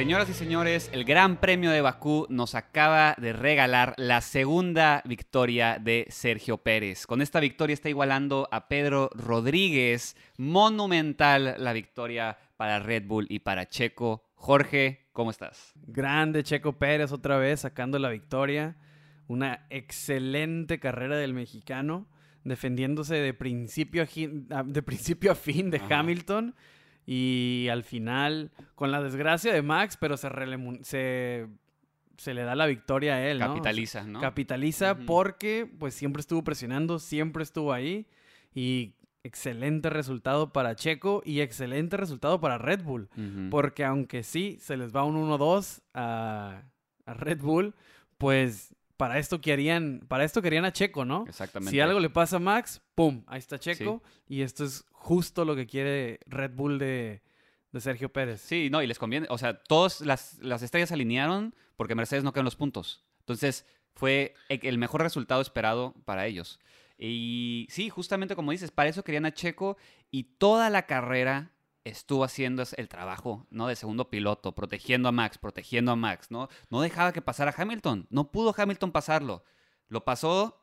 Señoras y señores, el Gran Premio de Bakú nos acaba de regalar la segunda victoria de Sergio Pérez. Con esta victoria está igualando a Pedro Rodríguez. Monumental la victoria para Red Bull y para Checo. Jorge, ¿cómo estás? Grande Checo Pérez otra vez sacando la victoria. Una excelente carrera del mexicano, defendiéndose de principio a, gi- a- de principio a fin de Ajá. Hamilton. Y al final, con la desgracia de Max, pero se, se, se le da la victoria a él, Capitaliza, ¿no? Capitaliza porque pues siempre estuvo presionando, siempre estuvo ahí. Y excelente resultado para Checo y excelente resultado para Red Bull. Porque aunque sí se les va un 1-2 a, a Red Bull, pues para esto querían, para esto querían a Checo, ¿no? Exactamente. Si algo le pasa a Max, ¡pum! Ahí está Checo. Y esto es justo lo que quiere Red Bull de, de Sergio Pérez. Sí, no, y les conviene. O sea, todas las, las estrellas se alinearon porque Mercedes no quedó en los puntos. Entonces, fue e- el mejor resultado esperado para ellos. Y sí, justamente como dices, para eso querían a Checo y toda la carrera estuvo haciendo el trabajo, ¿no? De segundo piloto, protegiendo a Max, protegiendo a Max, ¿no? No dejaba que pasara Hamilton. No pudo Hamilton pasarlo. Lo pasó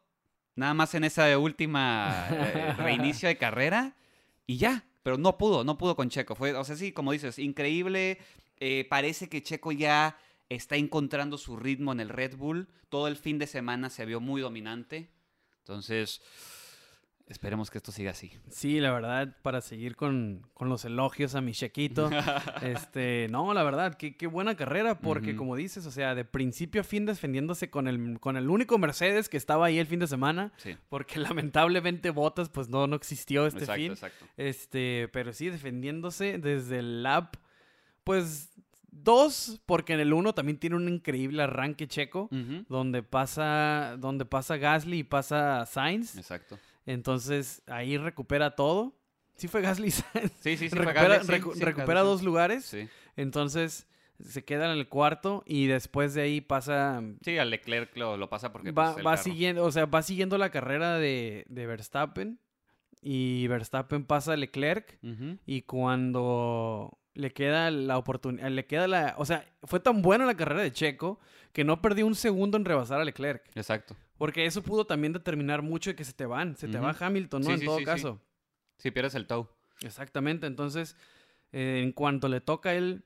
nada más en esa última eh, reinicio de carrera y ya. Pero no pudo, no pudo con Checo. Fue, o sea, sí, como dices, increíble. Eh, parece que Checo ya está encontrando su ritmo en el Red Bull. Todo el fin de semana se vio muy dominante. Entonces, esperemos que esto siga así. Sí, la verdad, para seguir con, con los elogios a mi Chequito. este, no, la verdad, qué, qué buena carrera, porque como dices, o sea, de principio a fin defendiéndose con el, con el único Mercedes que estaba ahí el fin de semana, Sí. porque lamentablemente Bottas pues no, no existió este exacto, fin. exacto. Este, pero sí, defendiéndose desde el lap, pues dos, porque en el uno también tiene un increíble arranque checo, donde pasa, donde pasa Gasly y pasa Sainz. Exacto. Entonces ahí recupera todo. Sí fue Gasly. Sí, sí, sí. fue recupera Gasly, sí, recu- sí, recupera dos lugares. Sí. Entonces se queda en el cuarto y después de ahí pasa... Sí, al Leclerc lo, lo pasa porque Va, pues, va siguiendo, o sea, va siguiendo la carrera de, de Verstappen y Verstappen pasa a Leclerc y cuando le queda la oportunidad, le queda la, o sea, fue tan buena la carrera de Checo que no perdió un segundo en rebasar a Leclerc, Exacto. Porque eso pudo también determinar mucho de que se te van, se te va. Hamilton, ¿no? Sí, en sí, todo sí, caso. Sí, pierdes el toe. Exactamente, entonces eh, en cuanto le toca a él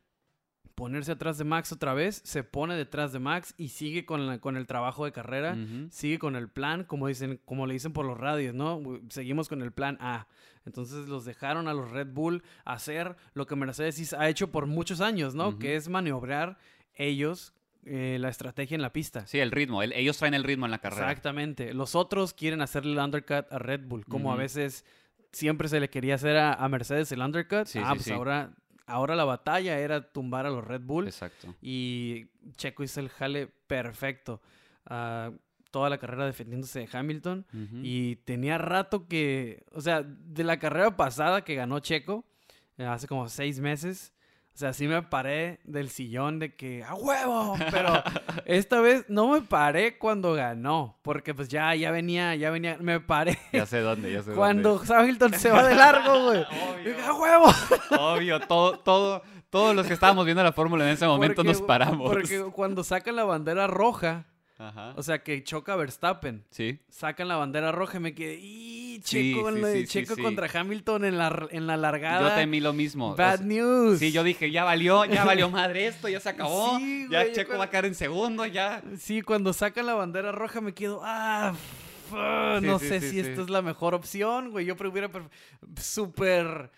ponerse atrás de Max otra vez, se pone detrás de Max y sigue con, la- con el trabajo de carrera, sigue con el plan, como dicen, como le dicen por los radios, ¿no? Seguimos con el plan A. Entonces los dejaron a los Red Bull hacer lo que Mercedes ha hecho por muchos años, ¿no? Que es maniobrar ellos eh, la estrategia en la pista. Sí, el ritmo. el- ellos traen el ritmo en la carrera. Exactamente. Los otros quieren hacerle el undercut a Red Bull, como a veces siempre se le quería hacer a, a Mercedes el undercut. Sí, ah, sí, pues sí. ahora, ahora la batalla era tumbar a los Red Bull Exacto. y Checo hizo el jale perfecto. Ah, toda la carrera defendiéndose de Hamilton y tenía rato que, o sea, de la carrera pasada que ganó Checo, eh, hace como seis meses, sea, sí me paré del sillón de que, ¡a huevo! Pero esta vez no me paré cuando ganó, porque pues ya, ya venía, ya venía, me paré Ya sé dónde, ya sé cuando Hamilton se va de largo, güey. ¡A huevo! dónde. Obvio, todo, todo, todos los que estábamos viendo la fórmula en ese momento Porque- nos paramos. Porque cuando sacan la bandera roja, Ajá. o sea, que choca Verstappen, Sí. sacan la bandera roja y me quedé, ¡y! Checo, en sí, la- sí, sí, Checo sí. contra Hamilton en la, en la largada. Yo temí lo mismo. O Bad sea, news. Sí, yo dije, ya valió, ya valió madre esto, ya se acabó. Sí, ya güey, yo Checo cuando- va a caer en segundo, ya. Sí, cuando sacan la bandera roja me quedo, ah, no sé si esta es la mejor opción, güey. Yo hubiera súper,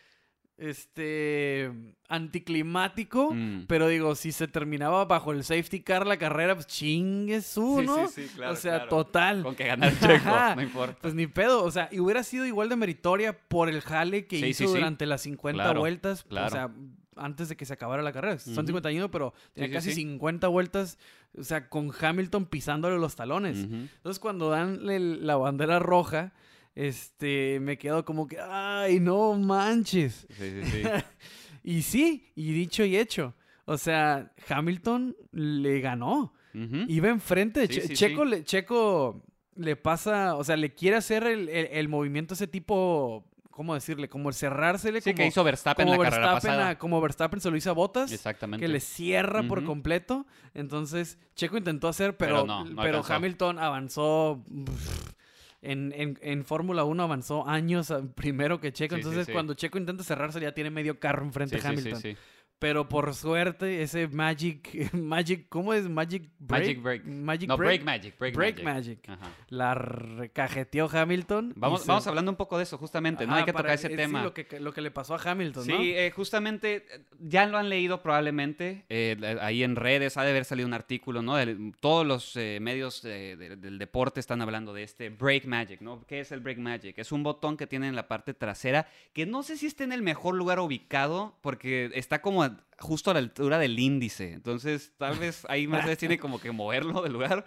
este, anticlimático. Mm. Pero digo, si se terminaba bajo el safety car la carrera, pues chingue su, Sí, sí, sí, claro, o sea, claro. total. Con que ganar Checo, Ajá. no importa. Pues ni pedo, o sea, y hubiera sido igual de meritoria por el jale que hizo durante las 50 Claro, vueltas, o sea, antes de que se acabara la carrera. Son Ujú. 51, pero tenía casi sí. 50 vueltas, o sea, con Hamilton pisándole los talones. Entonces, cuando dan el- la bandera roja, este, me quedo como que, ay, no manches. Sí, sí, sí. Y sí, y dicho y hecho. O sea, Hamilton le ganó. Ujú. Iba enfrente de Sí, Che- sí, Checo, sí. Le, Checo le pasa, o sea, le quiere hacer el, el- el movimiento ese tipo ¿cómo decirle? Como el cerrársele. Sí, como, que hizo Verstappen como en la carrera Verstappen, pasada. a- como Verstappen se lo hizo a Botas. Exactamente. Que le cierra por completo. Entonces, Checo intentó hacer, Pero pero, no, no pero alcanzó. Hamilton avanzó. pff, En, en, en Fórmula 1 avanzó años primero que Checo. Sí, Entonces, sí. cuando Checo intenta cerrarse, ya tiene medio carro enfrente de sí, sí, Hamilton. Sí. Pero por suerte, ese Magic. Magic ¿Cómo es? Magic Break. Magic Break. Magic No, Break. Break Magic. Break, Break Magic. Magic. Ajá. La recajeteó Hamilton. Vamos, se- vamos hablando un poco de eso, justamente, ¿no? Ajá, Hay que tocar ese sí, tema. lo, que, lo que le pasó a Hamilton, Sí, ¿no? eh, justamente ya lo han leído probablemente eh, ahí en redes, ha de haber salido un artículo, ¿no? De- todos los eh, medios de- del deporte están hablando de este Break Magic, ¿no? ¿Qué es el Break Magic? Es un botón que tiene en la parte trasera que no sé si está en el mejor lugar ubicado porque está como justo a la altura del índice, entonces tal vez ahí Mercedes tiene como que moverlo del lugar.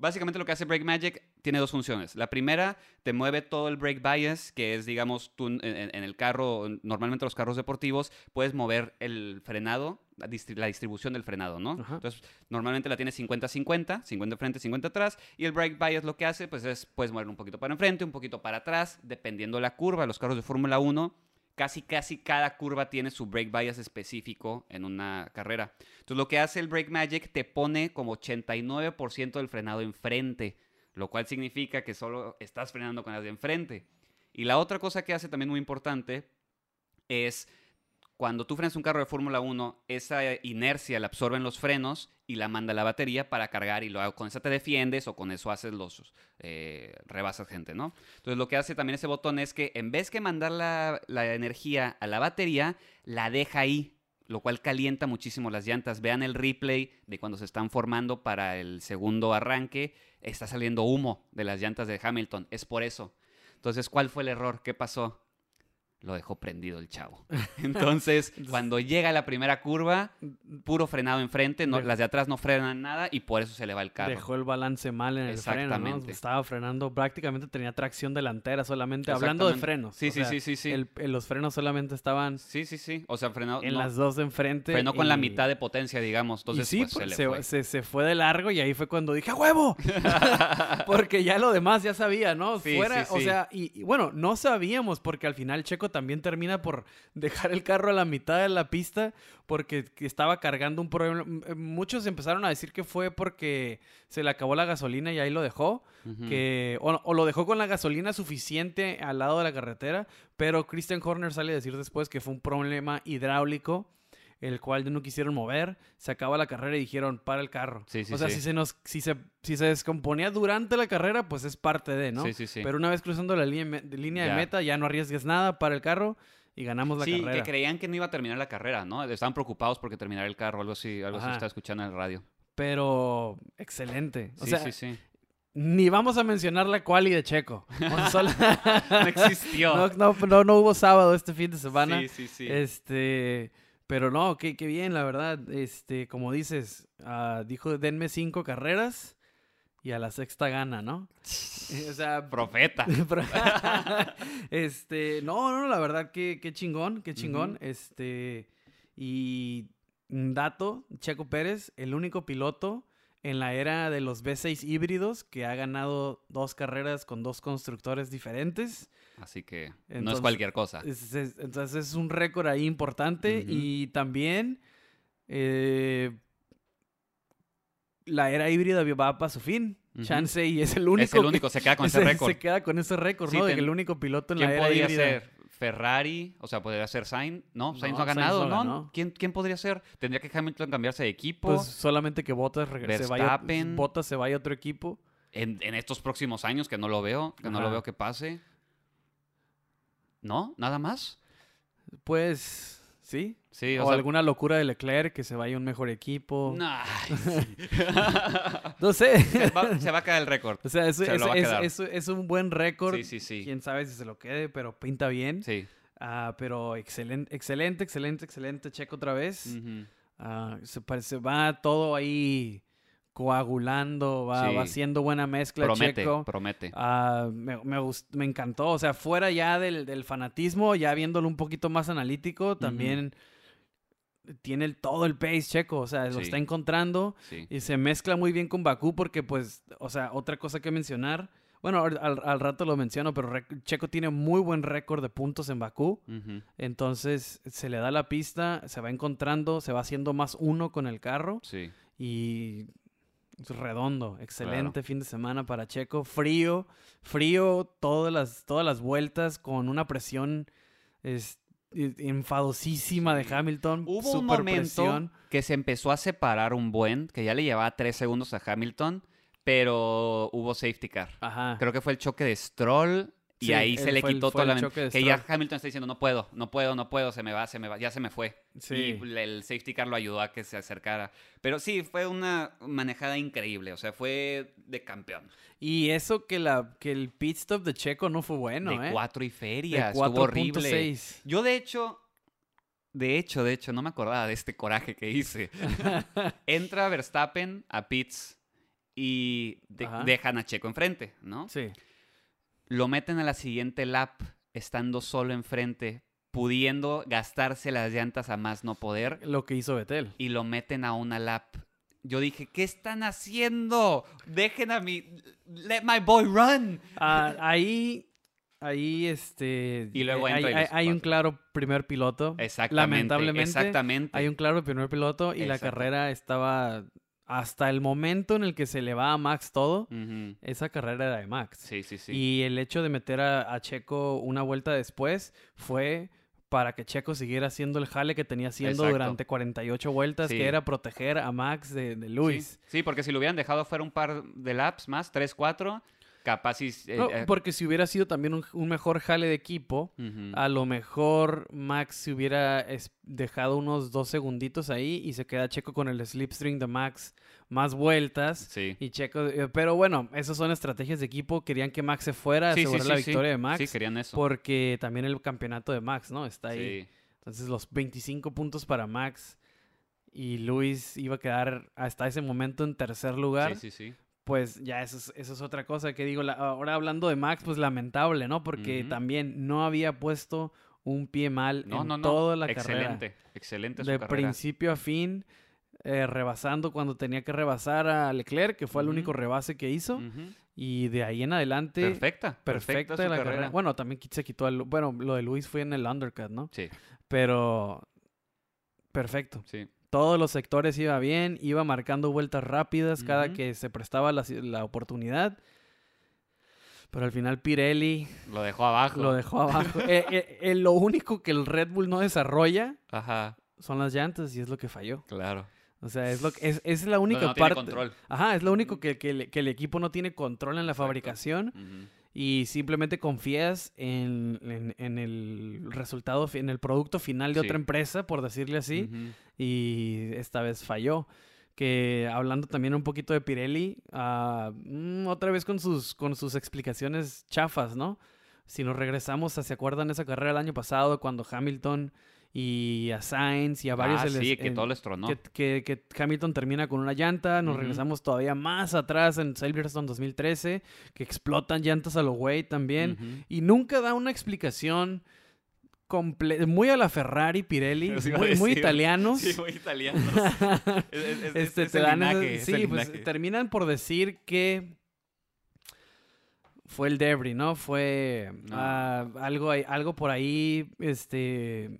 Básicamente lo que hace Brake Magic tiene dos funciones. La primera, te mueve todo el brake bias, que es, digamos, tú en, el carro, normalmente los carros deportivos, puedes mover el frenado, la, distri- la distribución del frenado, ¿no? Ajá. Entonces, normalmente la tienes 50-50, 50 frente, 50 atrás, y el brake bias lo que hace, pues es, puedes mover un poquito para enfrente, un poquito para atrás, dependiendo la curva. Los carros de Fórmula 1 casi casi cada curva tiene su brake bias específico en una carrera. Entonces lo que hace el Brake Magic te pone como 89% del frenado enfrente, lo cual significa que solo estás frenando con las de enfrente. Y la otra cosa que hace también muy importante es cuando tú frenas un carro de Fórmula 1, esa inercia la absorben los frenos y la manda a la batería para cargar y luego con esa te defiendes o con eso haces los eh, rebasas gente, ¿no? Entonces lo que hace también ese botón es que en vez que mandar la, la energía a la batería, la deja ahí, lo cual calienta muchísimo las llantas. Vean el replay de cuando se están formando para el segundo arranque, está saliendo humo de las llantas de Hamilton, es por eso. Entonces, ¿cuál fue el error? ¿Qué pasó? Lo dejó prendido el chavo. Entonces, cuando llega la primera curva, puro frenado enfrente, no, las de atrás no frenan nada y por eso se le va el carro. Dejó el balance mal en el freno, ¿no? Exactamente. Estaba frenando, prácticamente tenía tracción delantera solamente, hablando de Exactamente. frenos. Sí, sí, sea, sí, sí, sí. el- los frenos solamente estaban Sí, sí, sí. O sea, frenó, en no, las dos de enfrente. frenó con la mitad de potencia, digamos. Entonces, sí, pues, se pues, le se, fue. se- se fue de largo y ahí fue cuando dije ¡A huevo! porque ya lo demás ya sabía, ¿no? Sí, Fuera, sí, o sea, y, y bueno, no sabíamos porque al final Checo también termina por dejar el carro a la mitad de la pista porque que estaba cargando un problema. M- Muchos empezaron a decir que fue porque se le acabó la gasolina y ahí lo dejó. Que o, o lo dejó con la gasolina suficiente al lado de la carretera, pero Christian Horner sale a decir después que fue un problema hidráulico el cual no quisieron mover, se acaba la carrera y dijeron, para el carro. Sí, sí, o sea, sí. si se nos si se si se descomponía durante la carrera, pues es parte de, ¿no? Sí, sí, sí. Pero una vez cruzando la línea, de línea Ya. de meta, ya no arriesgues nada para el carro y ganamos la sí, carrera. que creían que no iba a terminar la carrera, ¿no? Estaban preocupados porque terminara el carro, algo así, algo así estaba escuchando en el radio. Pero excelente. O sí, sea, sí, sí. ni vamos a mencionar la quali de Checo. Solo- No existió. no, no, no, no hubo sábado este fin de semana. Sí, sí, sí. Este, pero no, qué, qué bien, la verdad. Este, como dices, ah, dijo, denme cinco carreras y a la sexta gana, ¿no? Eh, o sea, Profeta. este, no, no, la verdad, qué, qué chingón, qué chingón. Este, y un dato, Checo Pérez, el único piloto en la era de los V6 híbridos que ha ganado dos carreras con dos constructores diferentes. Así que no es cualquier cosa. Es- es- entonces es un récord ahí importante y también eh, la era híbrida va para su fin. Chance y es el único. es el único, se queda con ese se- récord. Se queda con ese récord, Sí, ¿no? De que el único piloto en la ¿Quién era podría híbrida. ser? Ferrari, o sea, podría ser Sainz. No, Sainz no No, ha Sainz ganado, no. ¿Quién, ¿Quién podría ser? Tendría que Hamilton cambiarse de equipo. Pues solamente que Bottas reg- se vaya. Bottas se vaya a otro equipo. en, en estos próximos años, que no lo veo, que no lo veo que pase. ¿No? ¿Nada más? Pues sí. Sí, o o, sea, alguna locura de Leclerc que se vaya un mejor equipo. Nah, No sé. se, va, se va a caer el récord. O sea, es, Se es- es- quedar. es- es un buen récord. Sí, sí, sí. Quién sabe si se lo quede, pero pinta bien. Sí. Ah, pero excelente, excelente, excelente, excelente checo otra vez. Ah, se parece, va todo ahí coagulando, va, Sí. va haciendo buena mezcla Promete, Checo. promete. Ah, me, me, me encantó, o sea, fuera ya del, del fanatismo, ya viéndolo un poquito más analítico, también tiene el- todo el pace Checo, o sea, lo Sí. está encontrando Sí. y se mezcla muy bien con Bakú porque, pues, o sea, otra cosa que mencionar, Bueno, al, rato lo menciono, pero Checo tiene muy buen récord de puntos en Bakú. Entonces se le da la pista, se va encontrando, se va haciendo más uno con el carro Sí. y redondo. Excelente fin de semana para Checo. Frío, frío todas las, todas las vueltas con una presión es, enfadosísima de. Hamilton. Hubo un momento presión. que se empezó a separar un buen, que ya le llevaba tres segundos a Hamilton, pero hubo safety car. Ajá. Creo que fue el choque de Stroll y Sí, ahí se le el- quitó fue toda la el Que ya. Hamilton está diciendo, no puedo, no puedo, no puedo, se me va, se me va, ya se me fue. Sí. Y el el safety car lo ayudó a que se acercara. Pero sí, fue una manejada increíble, o sea, fue de campeón. Y eso que, la, que el pit stop de Checo no fue bueno, de ¿eh? cuatro y feria, estuvo horrible. 4.6. Yo de hecho, de hecho, de hecho, no me acordaba de este coraje que hice. Entra Verstappen a pits y de- dejan a Checo enfrente, ¿no? Sí. Lo meten a la siguiente lap estando solo enfrente, pudiendo gastarse las llantas a más no poder Lo que hizo Betel. y lo meten a una lap. Yo dije, ¿qué están haciendo? Dejen a mi... Let my boy run. Ah, ahí, ahí, este... Y luego entra y hay- hay un claro primer piloto. Exactamente. Lamentablemente, Exactamente. Hay un claro primer piloto y la carrera estaba... Hasta el momento en el que se le va a Max todo, esa carrera era de Max. Sí, sí, sí. Y el hecho de meter a, a Checo una vuelta después fue para que Checo siguiera haciendo el jale que tenía haciendo Exacto. durante 48 vueltas, Sí. que era proteger a Max de, de Luis. Sí, sí, porque si lo hubieran dejado fuera un par de laps más, tres, cuatro, capaz y... eh, No, eh, porque si hubiera sido también un, un mejor jale de equipo, a lo mejor Max se hubiera dejado unos dos segunditos ahí y se queda Checo con el slipstream de Max más vueltas. Sí. Y Checo, eh, pero bueno, esas son estrategias de equipo. Querían que Max se fuera, Sí, asegurar sí, la victoria de Max. Sí, querían eso. Porque también el campeonato de Max, ¿no? Está ahí. Sí. Entonces los 25 puntos para Max y Luis iba a quedar hasta ese momento en tercer lugar. Sí, sí, sí. Pues ya eso es, eso es otra cosa que digo. la- ahora hablando de Max, pues lamentable, ¿no? Porque también no había puesto un pie mal No, en no, no. toda la excelente, carrera. excelente su De carrera. principio a fin, eh, rebasando cuando tenía que rebasar a Leclerc, que fue el único rebase que hizo. Y de ahí en adelante, Perfecta, perfecta, perfecta su la carrera. carrera. Bueno, también se quitó el... Bueno, lo de Luis fue en el undercut, ¿no? Sí, Pero perfecto. sí. Todos los sectores iba bien, iba marcando vueltas rápidas cada que se prestaba la, la oportunidad. Pero al final Pirelli Lo dejó abajo. lo dejó abajo. Eh, eh, eh, lo único que el Red Bull no desarrolla Ajá, son las llantas y es lo que falló. claro. O sea, es, lo que, es, es la única no tiene parte. control. Ajá, es lo único que, que le- que el equipo no tiene control en la Exacto. fabricación Ujú. Y simplemente confías en, en- en el resultado, en el producto final de Sí. otra empresa, por decirle así. Y esta vez falló. Que hablando también un poquito de Pirelli, mm, otra vez con sus, con sus explicaciones chafas, ¿no? Si nos regresamos, ¿se acuerdan esa carrera el año pasado cuando Hamilton y a Sainz y a varios... Ah, les- sí, que todo les tronó. que, que- que Hamilton termina con una llanta, nos regresamos todavía más atrás en Silverstone 2013, que explotan llantas a lo güey también, y nunca da una explicación comple- muy a la Ferrari, Pirelli, muy, italianos. Sí, muy italianos. Es- es- es- Este, es te el dan linaje, esas- es sí, pues linaje. terminan por decir que fue el debris, ¿no? Fue No. ah, algo, algo por ahí, este,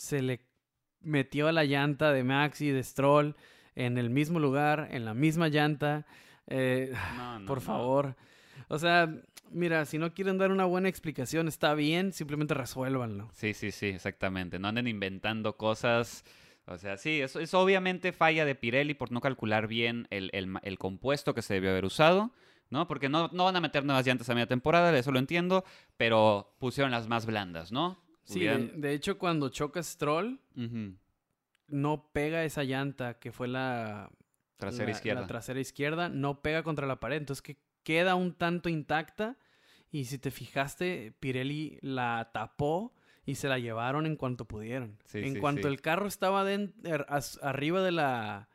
se le metió a la llanta de Max y de Stroll en el mismo lugar, en la misma llanta. eh, No, no, por no. favor. O sea, mira, si no quieren dar una buena explicación, está bien, simplemente resuélvanlo. Sí, sí, sí, exactamente. No anden inventando cosas. O sea, sí, eso es obviamente falla de Pirelli por no calcular bien el, el el compuesto que se debió haber usado, ¿no? Porque no, no van a meter nuevas llantas a media temporada, eso lo entiendo, pero pusieron las más blandas, ¿no? Sí, Hubieran- de, de hecho, cuando choca Stroll, no pega esa llanta que fue la Trasera la- izquierda. La trasera izquierda no pega contra la pared, entonces que queda un tanto intacta y si te fijaste, Pirelli la tapó y se la llevaron en cuanto pudieron. Sí, en sí, cuanto sí. el carro estaba er- arriba de la,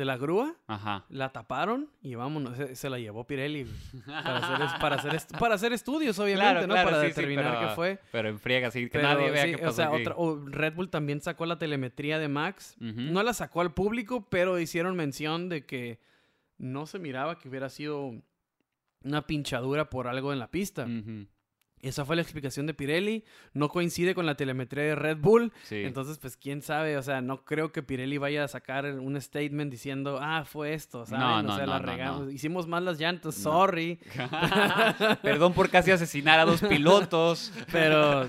de la grúa, Ajá. la taparon y vámonos, se, se la llevó Pirelli para hacer, para hacer, est- para hacer estudios, obviamente, Claro, ¿no? claro, para sí, sí, determinar pero- qué fue. Pero en friega, así que Pero nadie vea sí, qué pasó o sea, aquí. otra- Red Bull también sacó la telemetría de Max. No la sacó al público, pero hicieron mención de que no se miraba que hubiera sido una pinchadura por algo en la pista. Ujú. Esa fue la explicación de Pirelli. No coincide con la telemetría de Red Bull. Sí. Entonces, pues quién sabe, o sea, no creo que Pirelli vaya a sacar un statement diciendo, ah, fue esto, ¿saben? No, o sea, no, la regamos. Hicimos mal las llantas, sorry. Perdón por casi asesinar a dos pilotos. Pero,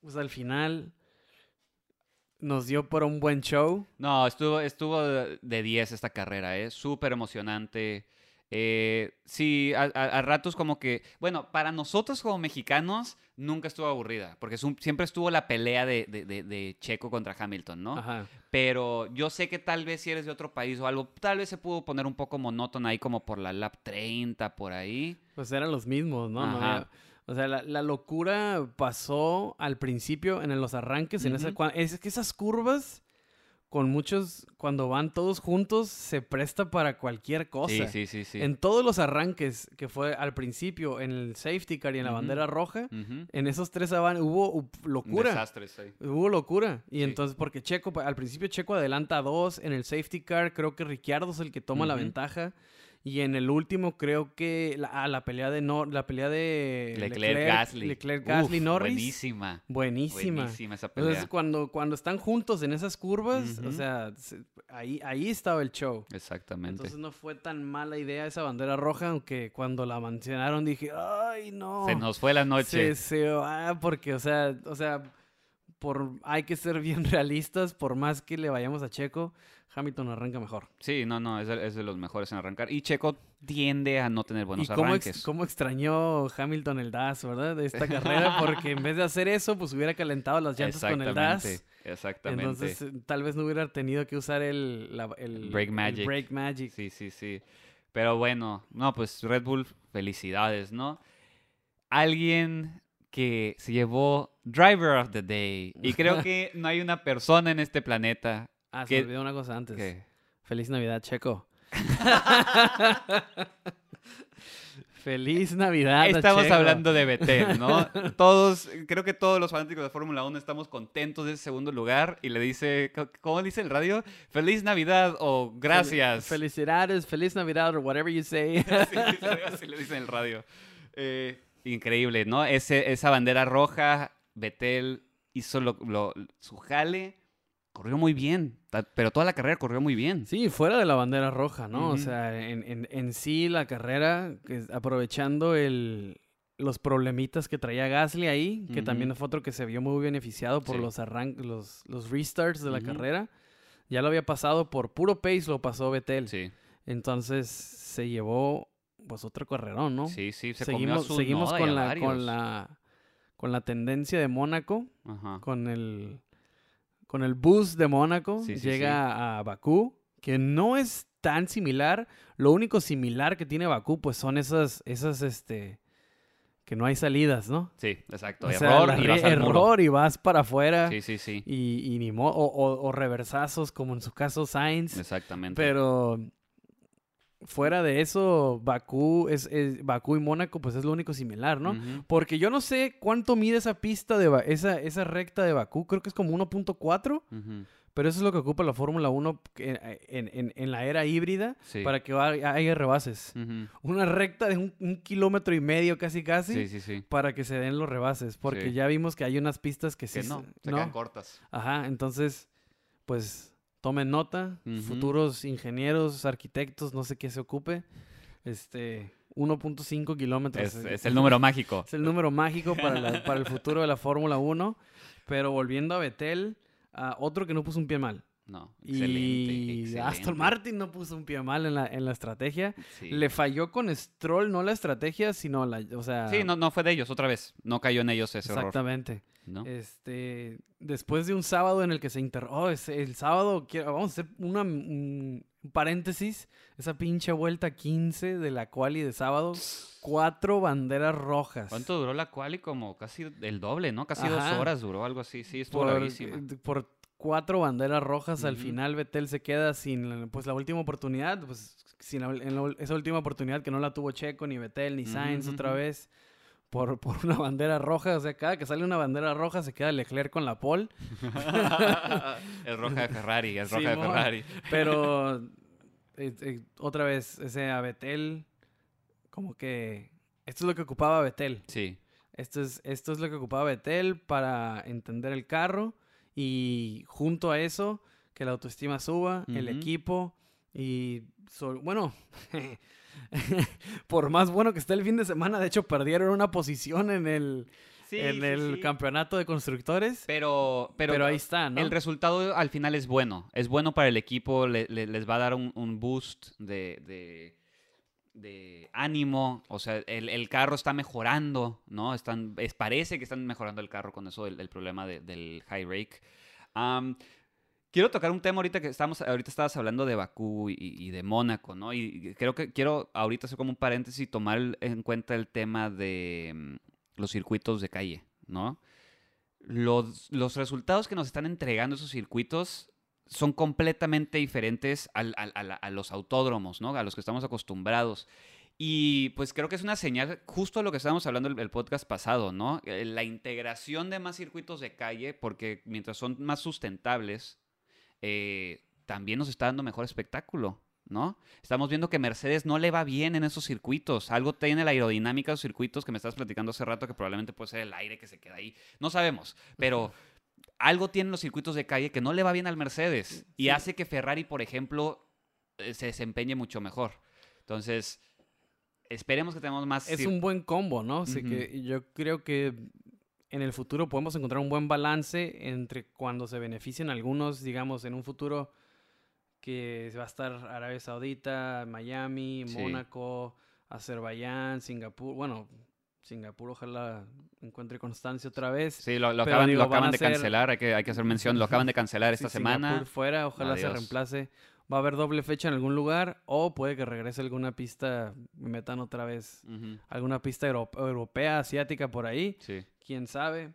pues al final nos dio por un buen show. No, estuvo, estuvo de 10 esta carrera, ¿eh? Súper emocionante. Eh, sí, a, a- a ratos como que, bueno, para nosotros como mexicanos nunca estuvo aburrida, porque es un- siempre estuvo la pelea de, de- de- de Checo contra Hamilton, ¿no? Ajá. Pero yo sé que tal vez si eres de otro país o algo, tal vez se pudo poner un poco monótona ahí como por la lap 30, por ahí. Pues eran los mismos, ¿no? No Ajá. había- o sea, la, la locura pasó al principio en los arranques. en esa, es que esas curvas, con muchos, cuando van todos juntos, se presta para cualquier cosa. Sí, sí, sí, sí. En todos los arranques que fue al principio, en el safety car y en la bandera roja, en esos tres avan- hubo locura. desastre, sí. Hubo locura. Y Sí. entonces, porque Checo, al principio Checo adelanta a dos, en el safety car creo que Ricciardo es el que toma la ventaja. Y en el último creo que la, ah, la pelea de no, la pelea de Leclerc, Gasly. Leclerc, Gasly, Uf, Norris. Buenísima. Buenísima. Buenísima esa pelea. Entonces, cuando, cuando están juntos en esas curvas, o sea, se- ahí, ahí estaba el show. Exactamente. Entonces no fue tan mala idea esa bandera roja, aunque cuando la mencionaron dije, ay no. Se nos fue la noche. Se, se va, porque, o sea, o sea, por, hay que ser bien realistas, por más que le vayamos a Checo, Hamilton arranca mejor. Sí, no, no, es de, es de los mejores en arrancar. Y Checo tiende a no tener buenos y cómo, ex- arranques. cómo extrañó Hamilton el DAS, ¿verdad? De esta carrera, porque en vez de hacer eso, pues hubiera calentado las llantas con el DAS. Exactamente. Entonces, tal vez no hubiera tenido que usar el, la- el el Magic. Brake Magic. Sí, sí, sí. Pero bueno, no, pues Red Bull, felicidades, ¿no? Alguien que se llevó Driver of the Day. Y creo que no hay una persona en este planeta Ah, se ¿Qué- me olvidó una cosa antes. que... Feliz Navidad, Checo. Feliz Navidad. Estamos Checo. hablando de Betel, ¿no? Todos, creo que todos los fanáticos de Fórmula 1 estamos contentos de ese segundo lugar y le dice, ¿cómo dice el radio? Feliz Navidad o gracias. Felicidades, feliz Navidad, or whatever you say. Así, dice- así le dicen en el radio. Eh, increíble, ¿no? Ese, esa bandera roja, Betel hizo lo- lo- su jale, corrió muy bien, pero toda la carrera corrió muy bien. Sí, fuera de la bandera roja, ¿no? O sea, en, en- en sí la carrera, aprovechando el, los problemitas que traía Gasly ahí, que también fue otro que se vio muy beneficiado por Sí. los, los, los restarts de la carrera. Ya lo había pasado por puro pace, lo pasó Betel. Sí, Entonces se llevó pues otro carrerón, ¿no? sí, sí, se seguimos comió a su seguimos la, con la con la tendencia de Mónaco, Ajá. con el con el bus de Mónaco, Sí, sí, llega a Bakú, que no es tan similar. Lo único similar que tiene Bakú, pues son esas, esas, este, que no hay salidas, ¿no? Sí, exacto. O sea, error y vas al muro. error y vas para afuera. Sí, sí, sí. Y, y ni mo- o, o- o reversazos, como en su caso Sainz. Exactamente. Pero fuera de eso, Bakú, es, es- Bakú y Mónaco, pues es lo único similar, ¿no? Porque yo no sé cuánto mide esa pista de esa, esa recta de Bakú, creo que es como 1.4, Ujú. pero eso es lo que ocupa la Fórmula 1 en, en- en- en la era híbrida Sí. para que ha- haya rebases. Una recta de un, un kilómetro y medio casi casi Sí, sí, sí. para que se den los rebases, porque ya vimos que hay unas pistas que sí no, se- se no. quedan cortas. Ajá, entonces, pues tomen nota, futuros ingenieros, arquitectos, no sé qué se ocupe. Este, 1.5 kilómetros. Es, es el número mágico. Es el número mágico para, la- para el futuro de la Fórmula 1. Pero volviendo a Betel, otro que no puso un pie mal. No, excelente. Y excelente. Aston Martin no puso un pie mal en la, en la estrategia. Sí. Le falló con Stroll, no la estrategia, sino la. O sea. Sí, no, no fue de ellos, otra vez. No cayó en ellos ese error. Exactamente. ¿No? Este, después de un sábado en el que se inter... Oh, el sábado, quiero- vamos a hacer una, un paréntesis. Esa pinche vuelta 15 de la quali de sábado. Cuatro banderas rojas. ¿Cuánto duró la quali? Como casi el doble, ¿no? Casi Ajá. dos horas duró, algo así. Sí, estuvo Por, larguísima. por cuatro banderas rojas. Al final Betel se queda sin pues la última oportunidad. Pues sin la- en la- esa última oportunidad que no la tuvo Checo, ni Betel, ni Sainz otra vez. Por, por una bandera roja. O sea, cada que sale una bandera roja se queda Leclerc con la pole. es roja de Ferrari, es roja de. Ferrari. Pero eh, eh, otra vez, ese a Betel, como que esto es lo que ocupaba Betel. Sí. Esto es, esto es lo que ocupaba Betel para entender el carro y junto a eso, que la autoestima suba, el equipo y, so- bueno, por más bueno que esté el fin de semana, de hecho perdieron una posición en el, en el campeonato de constructores, Pero, pero, pero, ahí está, ¿no? el resultado al final es bueno. Es bueno para el equipo, le- le- les va a dar un, un boost de, de- de ánimo. O sea, el, el carro está mejorando, ¿no? Están, es, parece que están mejorando el carro con eso, el, el problema de- del high rake. Am, quiero tocar un tema ahorita que estamos, ahorita estabas hablando de Bakú y, y de Mónaco, ¿no? Y creo que quiero ahorita hacer como un paréntesis y tomar en cuenta el tema de mm, los circuitos de calle, ¿no? Los, los resultados que nos están entregando esos circuitos son completamente diferentes al- al- a, la- a los autódromos, ¿no? A los que estamos acostumbrados. Y pues creo que es una señal, justo lo que estábamos hablando el, el podcast pasado, ¿no? Eh, La integración de más circuitos de calle, porque mientras son más sustentables, eh, también nos está dando mejor espectáculo, ¿no? Estamos viendo que Mercedes no le va bien en esos circuitos. Algo tiene la aerodinámica de los circuitos que me estabas platicando hace rato que probablemente puede ser el aire que se queda ahí. No sabemos, pero algo tienen los circuitos de calle que no le va bien al Mercedes y Sí. hace que Ferrari, por ejemplo, eh, se desempeñe mucho mejor. Entonces, esperemos que tengamos más... es un buen combo, ¿no? Así que yo creo que en el futuro podemos encontrar un buen balance entre cuando se beneficien algunos, digamos, en un futuro que va a estar Arabia Saudita, Miami, Sí. Mónaco, Azerbaiyán, Singapur. Bueno, Singapur ojalá encuentre constancia otra vez. Sí, lo, acaban, digo, lo van acaban a de ser- cancelar, hay que, hay que hacer mención, lo acaban de cancelar esta Si semana. Singapur fuera, ojalá se reemplace. Va a haber doble fecha en algún lugar o puede que regrese alguna pista, metan otra vez alguna pista euro- europea, asiática por ahí, Sí. quién sabe.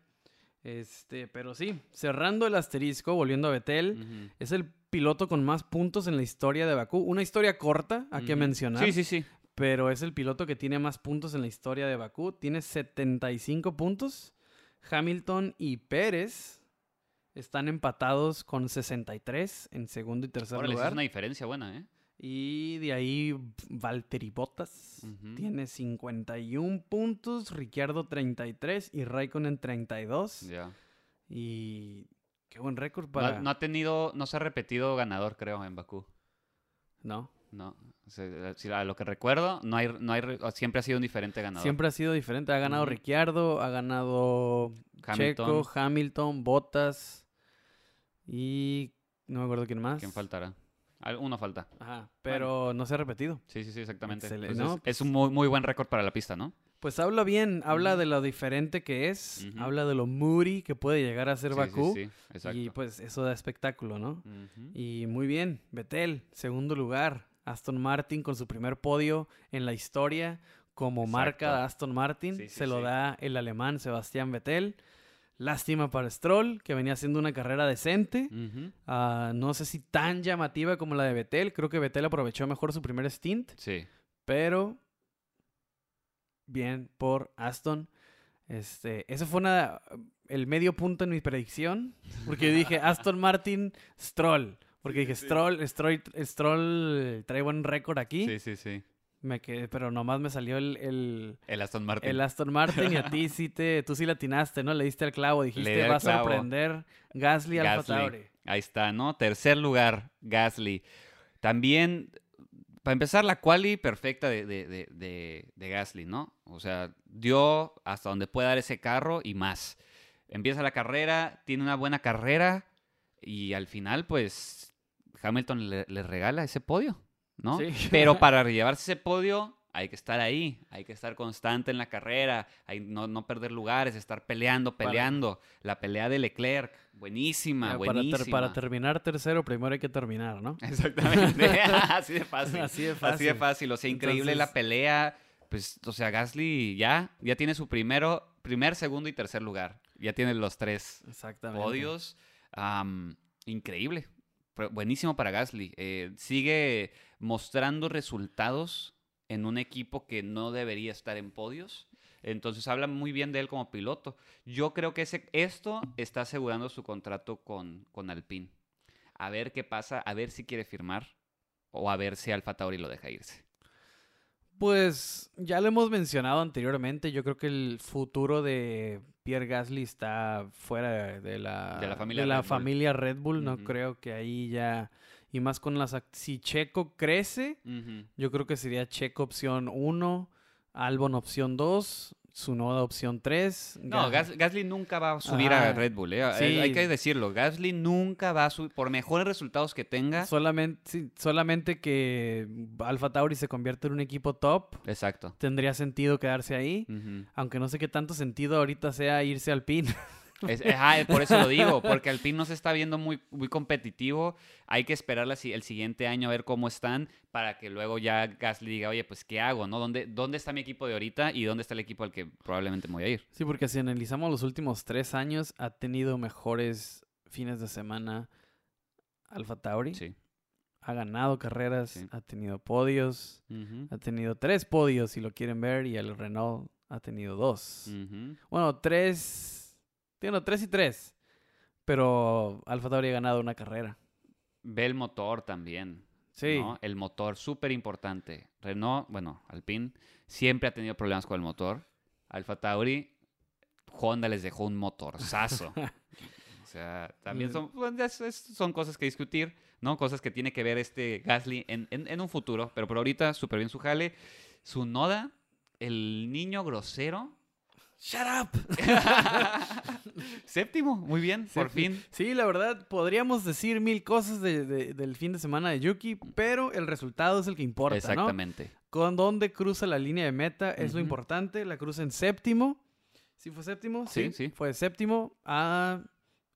Este, pero sí, cerrando el asterisco, volviendo a Betel, es el piloto con más puntos en la historia de Bakú. Una historia corta, hay que mencionar, Sí, sí, sí. Pero es el piloto que tiene más puntos en la historia de Bakú. Tiene 75 puntos. Hamilton y Pérez están empatados con 63 en segundo y tercer Órale, lugar. es una diferencia buena, ¿eh? Y de ahí Valtteri Bottas Ujú. tiene 51 puntos, Ricciardo 33 y Raikkonen 32. Ya. Y qué buen récord No, para... no ha tenido, no se ha repetido ganador, creo, en Bakú. No, No. O sea, si a lo que recuerdo, no hay, no hay, re- siempre ha sido un diferente ganador. siempre ha sido diferente. Ha ganado Ujú. Ricciardo, ha ganado Hamilton, Checo, Hamilton, Bottas y no me acuerdo quién más. ¿quién faltará? Al- Uno falta. Ajá, pero no se ha repetido. Sí, sí, sí, exactamente. Pues no, es, pues- es un muy, muy buen récord para la pista, ¿no? Pues habla bien, habla de lo diferente que es, habla de lo moody que puede llegar a ser Sí, Bakú. Sí, sí, exacto. y pues eso da espectáculo, ¿no? Y muy bien, Betel, segundo lugar. Aston Martin con su primer podio en la historia como marca de Aston Martin. Sí, sí, se lo sí. da el alemán Sebastián Vettel. Lástima para Stroll, que venía haciendo una carrera decente. Ah, no sé si tan llamativa como la de Vettel. Creo que Vettel aprovechó mejor su primer stint. Sí. Pero bien por Aston. Este, eso fue una, el medio punto en mi predicción. Porque yo dije Aston Martin, Stroll. Porque dije Stroll, Stroll, Stroll trae buen récord aquí. Sí, sí, sí. Me quedé, pero nomás me salió el, el, El Aston Martin. el Aston Martin y a ti sí te, tú sí latinaste, ¿no? Le diste al clavo, dijiste al va a clavo. sorprender Gasly al Gasly. Tauri. Ahí está, ¿no? Tercer lugar, Gasly. También, para empezar, la quali perfecta de, de, de, de- de Gasly, ¿no? O sea, dio hasta donde puede dar ese carro y más. Empieza la carrera, tiene una buena carrera y al final, pues, Hamilton le, le regala ese podio, ¿no? Sí. Pero para llevarse ese podio hay que estar ahí, hay que estar constante en la carrera, hay, no, no perder lugares, estar peleando, Para- peleando. La pelea de Leclerc, buenísima, ter- buenísima. para terminar tercero, primero hay que terminar, ¿no? Exactamente, así de fácil. Así de Así fácil. de fácil, o sea, increíble la Entonces- pelea. Pues, o sea, Gasly ya, ya tiene su primero, primer, segundo y tercer lugar. Ya tiene los tres Exactamente. podios. Increíble. Buenísimo para Gasly. Eh, sigue mostrando resultados en un equipo que no debería estar en podios. Entonces habla muy bien de él como piloto. Yo creo que ese, esto está asegurando su contrato con, con Alpine. A ver qué pasa, a ver si quiere firmar o a ver si Alfa Tauri lo deja irse. Pues ya lo hemos mencionado anteriormente. Yo creo que el futuro de Pierre Gasly está fuera de la, De la familia de la Red Bull. familia Red Bull. No creo que ahí ya. Y más con las. Si Checo crece, yo creo que sería Checo opción 1, Albon opción 2, Tsunoda opción 3. No, Gas- Gasly nunca va a subir Ajá. a Red Bull, ¿eh? Sí. Hay- que decirlo. Gasly nunca va a subir, por mejores resultados que tenga. Solamente, sí, solamente que Alfa Tauri se convierte en un equipo top. Exacto. Tendría sentido quedarse ahí. Aunque no sé qué tanto sentido ahorita sea irse al pin. Es- ajá, por eso lo digo, porque Alpine no se está viendo muy, muy competitivo. Hay que esperar la el siguiente año a ver cómo están para que luego ya Gasly diga, oye, pues, ¿qué hago? ¿no? ¿Dónde, ¿Dónde está mi equipo de ahorita y dónde está el equipo al que probablemente me voy a ir? Sí, porque si analizamos los últimos tres años, ha tenido mejores fines de semana Alfa Tauri. Sí. Ha ganado carreras, Sí. ha tenido podios, ha tenido tres podios si lo quieren ver, y el Renault ha tenido dos. Bueno, tres. Tiene tres y tres. Pero Alfa Tauri ha ganado una carrera. Ve el motor también. Sí. ¿no? El motor, súper importante. Renault, bueno, Alpine, siempre ha tenido problemas con el motor. Alfa Tauri, Honda les dejó un motorzazo. o sea, también son, bueno, es- es- son cosas que discutir, ¿no? Cosas que tiene que ver este Gasly en, en- en un futuro. Pero por ahorita, súper bien su jale. Su Noda, el niño grosero. ¡Shut up! Séptimo, muy bien, por fin. Sí, la verdad, podríamos decir mil cosas de- de- del fin de semana de Yuki, pero el resultado es el que importa, ¿no? Exactamente. Con dónde cruza la línea de meta es lo importante. La cruza en séptimo. ¿Sí fue séptimo? Sí, sí. Fue séptimo. Ah,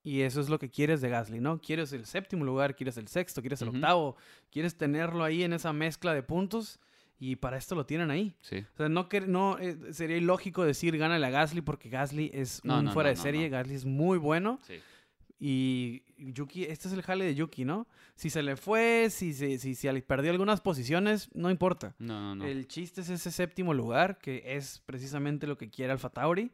y eso es lo que quieres de Gasly, ¿no? Quieres el séptimo lugar, quieres el sexto, quieres el octavo. Quieres tenerlo ahí en esa mezcla de puntos. Y para esto lo tienen ahí. Sí. O sea, no, que, no eh, sería ilógico decir gánale a Gasly porque Gasly es No, un no, fuera no, de serie. Gasly es muy bueno. sí. Y Yuki, este es el jale de Yuki, ¿no? Si se le fue, si, se, si, si al- perdió algunas posiciones, no importa. No, no, no. El chiste es ese séptimo lugar, que es precisamente lo que quiere Alfa Tauri.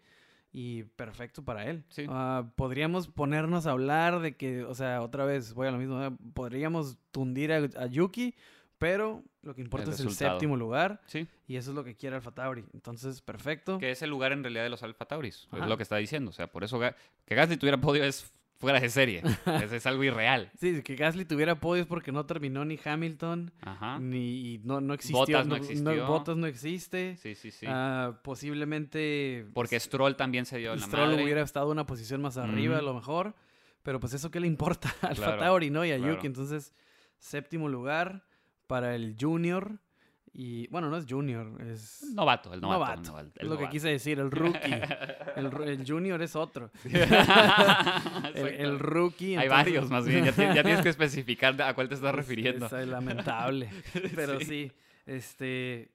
Y perfecto para él. Sí. Ah, podríamos ponernos a hablar de que, o sea, otra vez voy a lo mismo. ¿eh? Podríamos tundir a, a Yuki, pero lo que importa El es el séptimo lugar. Sí. Y eso es lo que quiere Alfa Tauri. Entonces, perfecto. Que es el lugar en realidad de los Alfa Tauris. Ajá. Es lo que está diciendo. O sea, por eso que Gasly tuviera podio es fuera de serie. es, es algo irreal. Sí, que Gasly tuviera podios porque no terminó ni Hamilton, Ajá. ni no, no existió. Bottas no existió. No existe. Sí, sí, sí. Ah, posiblemente Porque Stroll también se dio en la Stroll madre. hubiera estado una posición más arriba, a lo mejor. Pero pues eso qué le importa a Alfa Claro, Tauri, ¿no? Y a claro. Yuki. Entonces, séptimo lugar para el Junior. Y bueno, no es Junior, es Novato, el novato. novato. el novato, es lo que quise decir, el rookie. el, Junior es otro. el, rookie. Hay varios, más bien. Ya, ti- ya tienes que especificar a cuál te estás Es- refiriendo. Es, lamentable. Pero Sí. sí. este.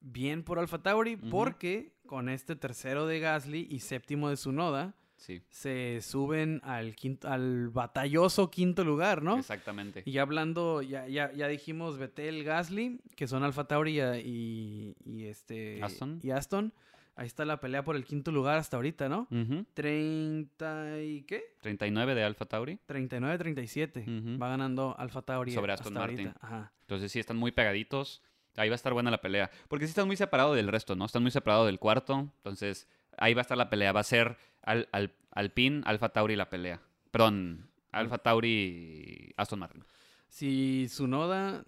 Bien por Alfa Tauri, porque con este tercero de Gasly y séptimo de Sunoda, Sí, se suben al quinto, al batalloso quinto lugar, ¿no? exactamente. Y hablando, ya, ya, ya dijimos Betel, Gasly, que son Alfa Tauri y, y este Aston. y Aston. Ahí está la pelea por el quinto lugar hasta ahorita, ¿no? Ujú. 30 y qué? 39 de Alfa Tauri. 39-37. Ujú. Va ganando Alfa Tauri Sobre hasta Aston Martin. Ajá. Entonces sí, están muy pegaditos. Ahí va a estar buena la pelea. Porque sí están muy separados del resto, ¿no? Están muy separados del cuarto. Entonces ahí va a estar la pelea. Va a ser al, al, Alpine, Alfa Tauri la pelea. Perdón, Alfa Tauri Aston Martin. Si Tsunoda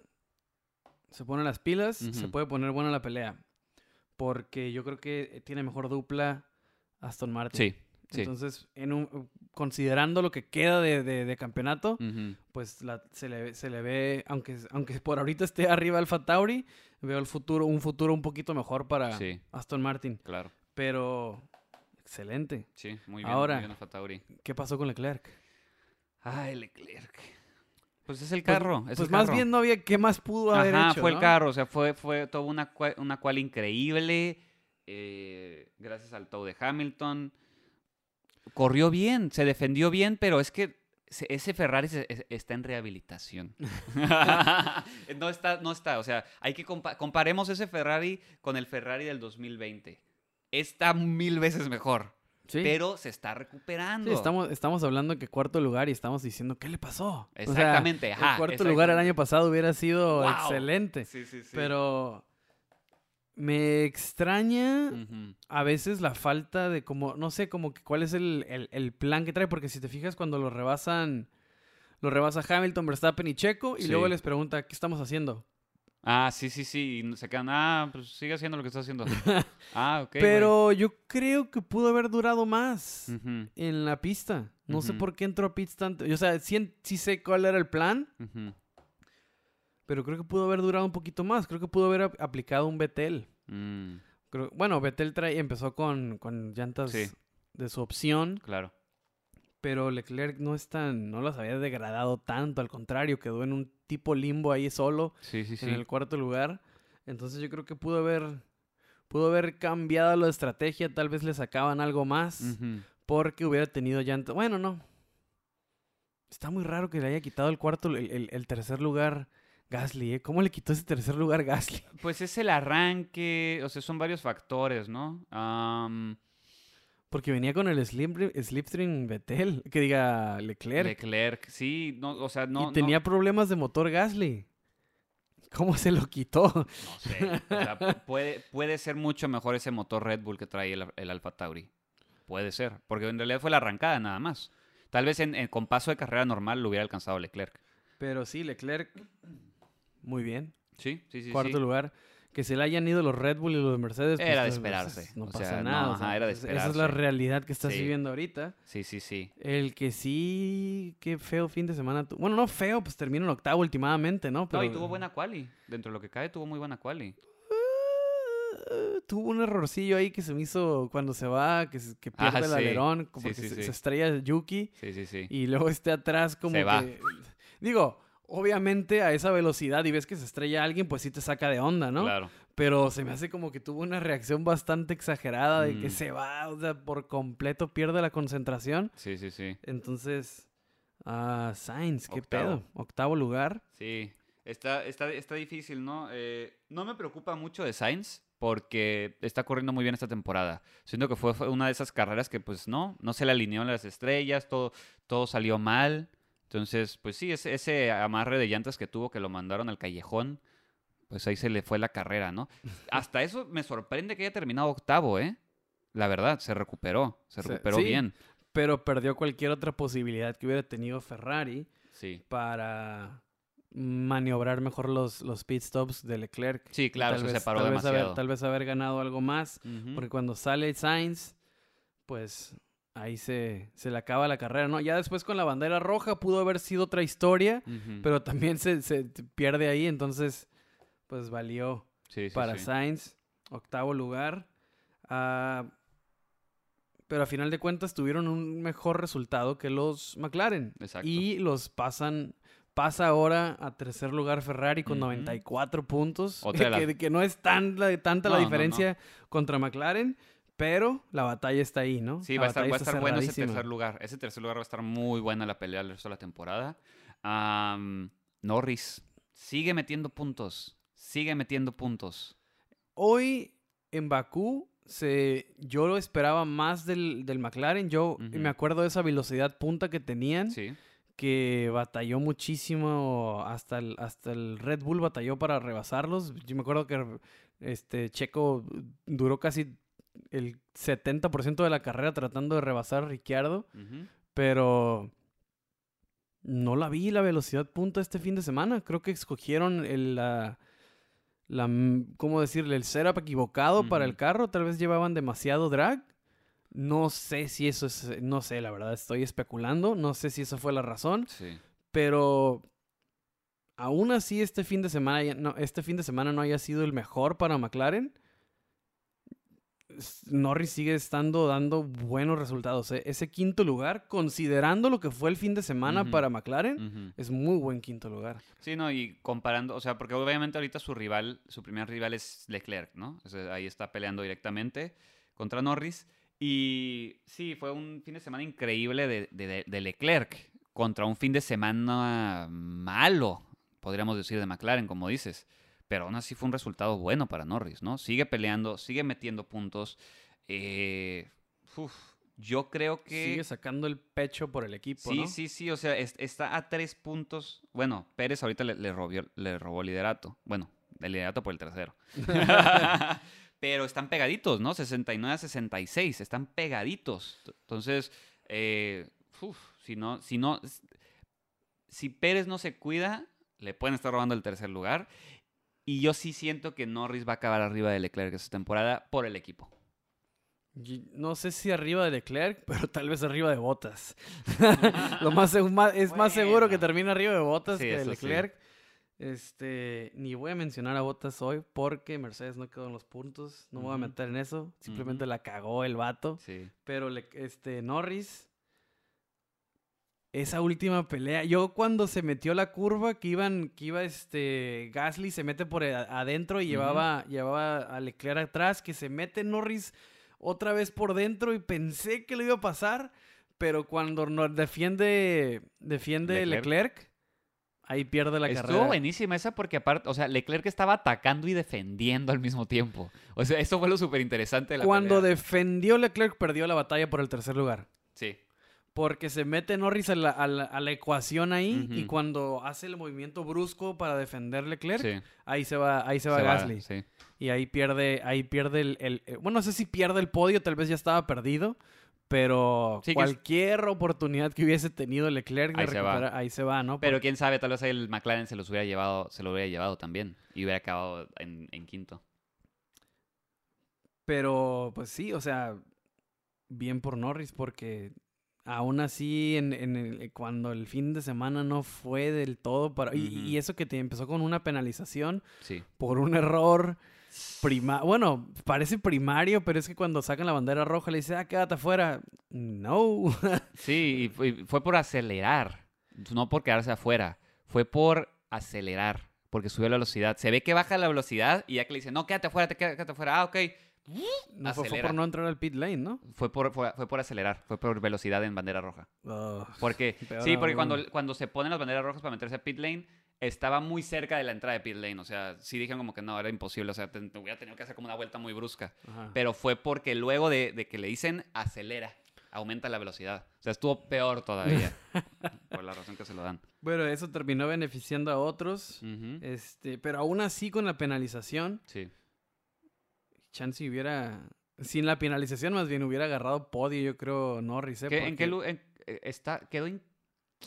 se pone las pilas, se puede poner buena la pelea. Porque yo creo que tiene mejor dupla Aston Martin. Sí, sí. Entonces, en un, considerando lo que queda de, de- de campeonato, pues la- se, le, se le ve, aunque, aunque por ahorita esté arriba Alfa Tauri, veo el futuro, un futuro un poquito mejor para Sí, Aston Martin. claro. Pero, excelente. Sí, muy bien. Ahora- muy bien. ¿Qué pasó con Leclerc? Ay, Leclerc. Pues es el Pues- carro. es Pues, el más carro. bien no había qué más pudo haber Ajá, hecho. fue el carro, o sea, fue, fue toda una, cua- una cual increíble, eh, gracias al tow de Hamilton. Corrió bien, se defendió bien, pero es que se- ese Ferrari se- es- está en rehabilitación. no está, no está, o sea, hay que compa- comparemos ese Ferrari con el Ferrari del 2020. Está mil veces mejor, Sí. pero se está recuperando. Sí, estamos, estamos hablando que cuarto lugar y estamos diciendo, ¿qué le pasó? O sea, Exactamente, ajá. el cuarto lugar el año pasado hubiera sido Wow. excelente. Sí, sí, sí. Pero Me extraña a veces la falta de como, no sé, como que cuál es el, el- el plan que trae, porque si te fijas cuando lo rebasan, lo rebasa Hamilton, Verstappen y Checo, y Sí. luego les pregunta, ¿qué estamos haciendo? Ah, sí, sí, sí. y se quedan, ah, pues sigue haciendo lo que está haciendo. ah, ok. Pero yo creo que pudo haber durado más en la pista. No sé por qué entró a pits tanto. O sea, sí, sé cuál era el plan, pero creo que pudo haber durado un poquito más. Creo que pudo haber ap- aplicado un Betel. Mm, Creo- bueno, Betel trae, empezó con, con llantas Sí. de su opción, claro. Pero Leclerc no es tan, no las había degradado tanto, al contrario, quedó en un tipo limbo ahí solo, Sí, sí, sí. en el cuarto lugar. Entonces yo creo que pudo haber, pudo haber cambiado la estrategia, tal vez le sacaban algo más, porque hubiera tenido llantas. Bueno, no. Está muy raro que le haya quitado el cuarto, el, el- el tercer lugar Gasly, ¿eh? ¿Cómo le quitó ese tercer lugar Gasly? Pues es el arranque, o sea, son varios factores, ¿no? Am, Porque venía con el slip, slipstream Vettel, que diga Leclerc. Leclerc, sí, no, o sea, no. y tenía problemas de motor Gasly. ¿Cómo se lo quitó? No, no sé. O sea, puede, puede ser mucho mejor ese motor Red Bull que trae el, el Alfa Tauri. Puede ser, porque en realidad fue la arrancada nada más. Tal vez en, en- con paso de carrera normal lo hubiera alcanzado Leclerc. Pero sí, Leclerc, muy bien. Sí, sí, sí. Cuarto sí. lugar. Que se le hayan ido los Red Bull y los Mercedes. pues, Era de pues, esperarse. No O pasa sea, no, nada. o ajá, sea, era de es- Esa es la esperarse. realidad que estás Sí. viviendo ahorita. Sí, sí, sí. El que sí, qué feo fin de semana. Bueno, no feo, pues termina en octavo últimamente, ¿no? Pero No, y tuvo buena quali. Dentro de lo que cae, tuvo muy buena quali. Tuvo un errorcillo ahí que se me hizo cuando se va, que, se- que Ah, pierde el sí. alerón, Sí, porque sí, se, sí. se estrella Yuki Sí, sí, sí. y luego esté atrás como Se que... va. Digo, obviamente a esa velocidad y ves que se estrella alguien, pues sí te saca de onda, ¿no? Claro. Pero se me hace como que tuvo una reacción bastante exagerada de que Mm. se va, o sea, por completo pierde la concentración. Sí, sí, sí. Entonces, ah, Sainz, qué Octavo. pedo. Octavo lugar. Sí, está, está, está difícil, ¿no? Eh, no me preocupa mucho de Sainz porque está corriendo muy bien esta temporada. Siento que fue, fue una de esas carreras que pues no, no se le alineó en las estrellas, todo, todo salió mal. Entonces, pues sí, ese, ese amarre de llantas que tuvo que lo mandaron al callejón, pues ahí se le fue la carrera, ¿no? Hasta eso me sorprende que haya terminado octavo, ¿eh? La verdad, se recuperó, se recuperó sí. bien. Pero perdió cualquier otra posibilidad que hubiera tenido Ferrari Sí. para maniobrar mejor los, los pit stops de Leclerc. Sí, claro, tal se vez- separó tal vez haber- demasiado. tal vez haber ganado algo más. Porque cuando sale Sainz, pues ahí se, se le acaba la carrera, ¿no? Ya después con la bandera roja pudo haber sido otra historia, pero también se, se pierde ahí, entonces pues valió Sí, sí, para sí. Sainz, octavo lugar. Ah, pero a final de cuentas tuvieron un mejor resultado que los McLaren. Exacto. Y los pasan, pasa ahora a tercer lugar Ferrari con Ujú. 94 puntos. Que, que no es tan la- tanta la No, no, no. diferencia contra McLaren, pero la batalla está ahí, ¿no? Sí, La va a estar, va a estar bueno ese tercer lugar. Ese tercer lugar va a estar muy buena la pelea el resto de la temporada. Norris sigue metiendo puntos. Sigue metiendo puntos. Hoy en Bakú se, yo lo esperaba más del, del McLaren. Yo me acuerdo de esa velocidad punta que tenían. Sí. que batalló muchísimo hasta el, hasta el Red Bull batalló para rebasarlos. Yo me acuerdo que este Checo duró casi el 70% de la carrera tratando de rebasar a Ricciardo, pero no la vi la velocidad punta este fin de semana. Creo que escogieron el, la, la, ¿cómo decirle? El setup equivocado para el carro. Tal vez llevaban demasiado drag. No sé si eso es, no sé, la verdad, estoy especulando. No sé si esa fue la razón. Sí. Pero aún así este fin de semana no, este fin de semana no haya sido el mejor para McLaren. Norris sigue estando dando buenos resultados. ¿eh? Ese quinto lugar, considerando lo que fue el fin de semana para McLaren, es muy buen quinto lugar. Sí, no, y comparando, o sea, porque obviamente ahorita su rival, su primer rival es Leclerc, ¿no? O sea, ahí está peleando directamente contra Norris. Y sí, fue un fin de semana increíble de, de- de Leclerc contra un fin de semana malo, podríamos decir, de McLaren, como dices. Pero aún así fue un resultado bueno para Norris, ¿no? Sigue peleando, sigue metiendo puntos. Eh, uf, yo creo que... Sigue sacando el pecho por el equipo, Sí, ¿no? sí, sí, o sea, es- está a tres puntos. Bueno, Pérez ahorita le, le robó, le robó liderato. Bueno, el liderato por el tercero. Pero están pegaditos, ¿no? 69 a 66, están pegaditos. Entonces, eh, uf, si no, si no, si Pérez no se cuida, le pueden estar robando el tercer lugar. Y yo sí siento que Norris va a acabar arriba de Leclerc esta temporada por el equipo. No sé si arriba de Leclerc, pero tal vez arriba de Botas. Lo más, es más seguro que termine arriba de Botas Sí, que de sí. Leclerc. Este, ni voy a mencionar a Botas hoy porque Mercedes no quedó en los puntos. No me voy a meter en eso. Simplemente la cagó el vato. Sí. Pero le- este Norris, esa última pelea, yo cuando se metió la curva que iban, que iba este Gasly se mete por a- adentro y llevaba, llevaba a Leclerc atrás, que se mete Norris otra vez por dentro y pensé que lo iba a pasar, pero cuando no- defiende, defiende Leclerc. Leclerc, ahí pierde la Estuvo carrera. buenísima esa porque aparte, o sea, Leclerc estaba atacando y defendiendo al mismo tiempo. O sea, eso fue lo súper interesante de la Cuando pelea. defendió Leclerc perdió la batalla por el tercer lugar. Sí. Porque se mete Norris a la, a la- a la ecuación ahí y cuando hace el movimiento brusco para defender Leclerc, Sí. ahí se va, ahí se va Se va, Gasly. sí. Y ahí pierde, ahí pierde el, el- eh, bueno, no sé si pierde el podio, tal vez ya estaba perdido, pero Sí, que es- cualquier oportunidad que hubiese tenido Leclerc de Ahí se va. recuperar, ahí se va, ¿no? Pero quién sabe, tal vez el McLaren se los hubiera llevado, se lo hubiera llevado también. Y hubiera acabado en, en quinto. Pero, pues sí, o sea, bien por Norris, porque aún así, en, en el- cuando el fin de semana no fue del todo para... y- eso que te empezó con una penalización Sí. por un error prima... Bueno, parece primario, pero es que cuando sacan la bandera roja le dice, ah, quédate afuera. No. Sí, y fue, y fue por acelerar. No por quedarse afuera. Fue por acelerar. Porque subió la velocidad. Se ve que baja la velocidad y ya que le dice, no, quédate afuera, te quédate, quédate afuera. Ah, ok. No fue, por no entrar al pit lane, ¿no? Fue por, fue, fue por acelerar. Fue por velocidad en bandera roja. Ugh. Porque, sí, porque cuando, cuando se ponen las banderas rojas para meterse a pit lane, estaba muy cerca de la entrada de pit lane. O sea, sí dijeron como que no, era imposible. O sea, te, te hubiera tenido que hacer como una vuelta muy brusca. Ajá. Pero fue porque luego de, de que le dicen acelera, aumenta la velocidad. O sea, estuvo peor todavía. por la razón que se lo dan. Bueno, eso terminó beneficiando a otros. Este, pero aún así con la penalización, Sí. Chance hubiera. Sin la penalización, más bien hubiera agarrado podio, yo creo, Norris. ¿eh? ¿Qué- ¿En qué Porque lu- en- eh, está, quedó en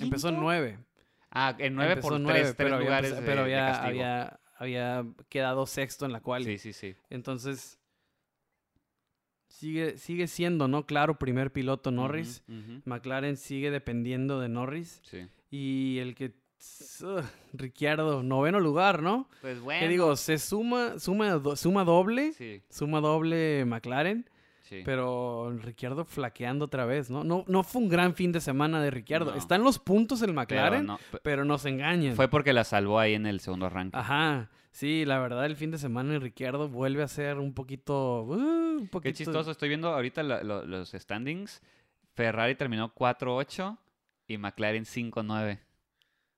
Empezó en quinto? nueve. Ah, en nueve Empezó por en tres, nueve, tres pero había lugares de, pero había, había, había quedado sexto en la cual. Sí, sí, sí. Entonces, sigue, sigue siendo, ¿no? Claro, primer piloto Norris. McLaren sigue dependiendo de Norris. Sí. Y el que. Ricciardo, noveno lugar, ¿no? Pues bueno. ¿Qué digo? Se suma, suma, do- suma doble. Sí, Suma doble McLaren. sí. Pero Ricciardo flaqueando otra vez, ¿no? No, no fue un gran fin de semana de Ricciardo. No. Están los puntos el Pero McLaren, no, pero no se engañen. fue porque la salvó ahí en el segundo arranque. Ajá. Sí, la verdad, el fin de semana de Ricciardo vuelve a ser un poquito. uh, un Qué poquito... chistoso. Estoy viendo ahorita la- lo- los standings. Ferrari terminó 4-8 y McLaren 5-9.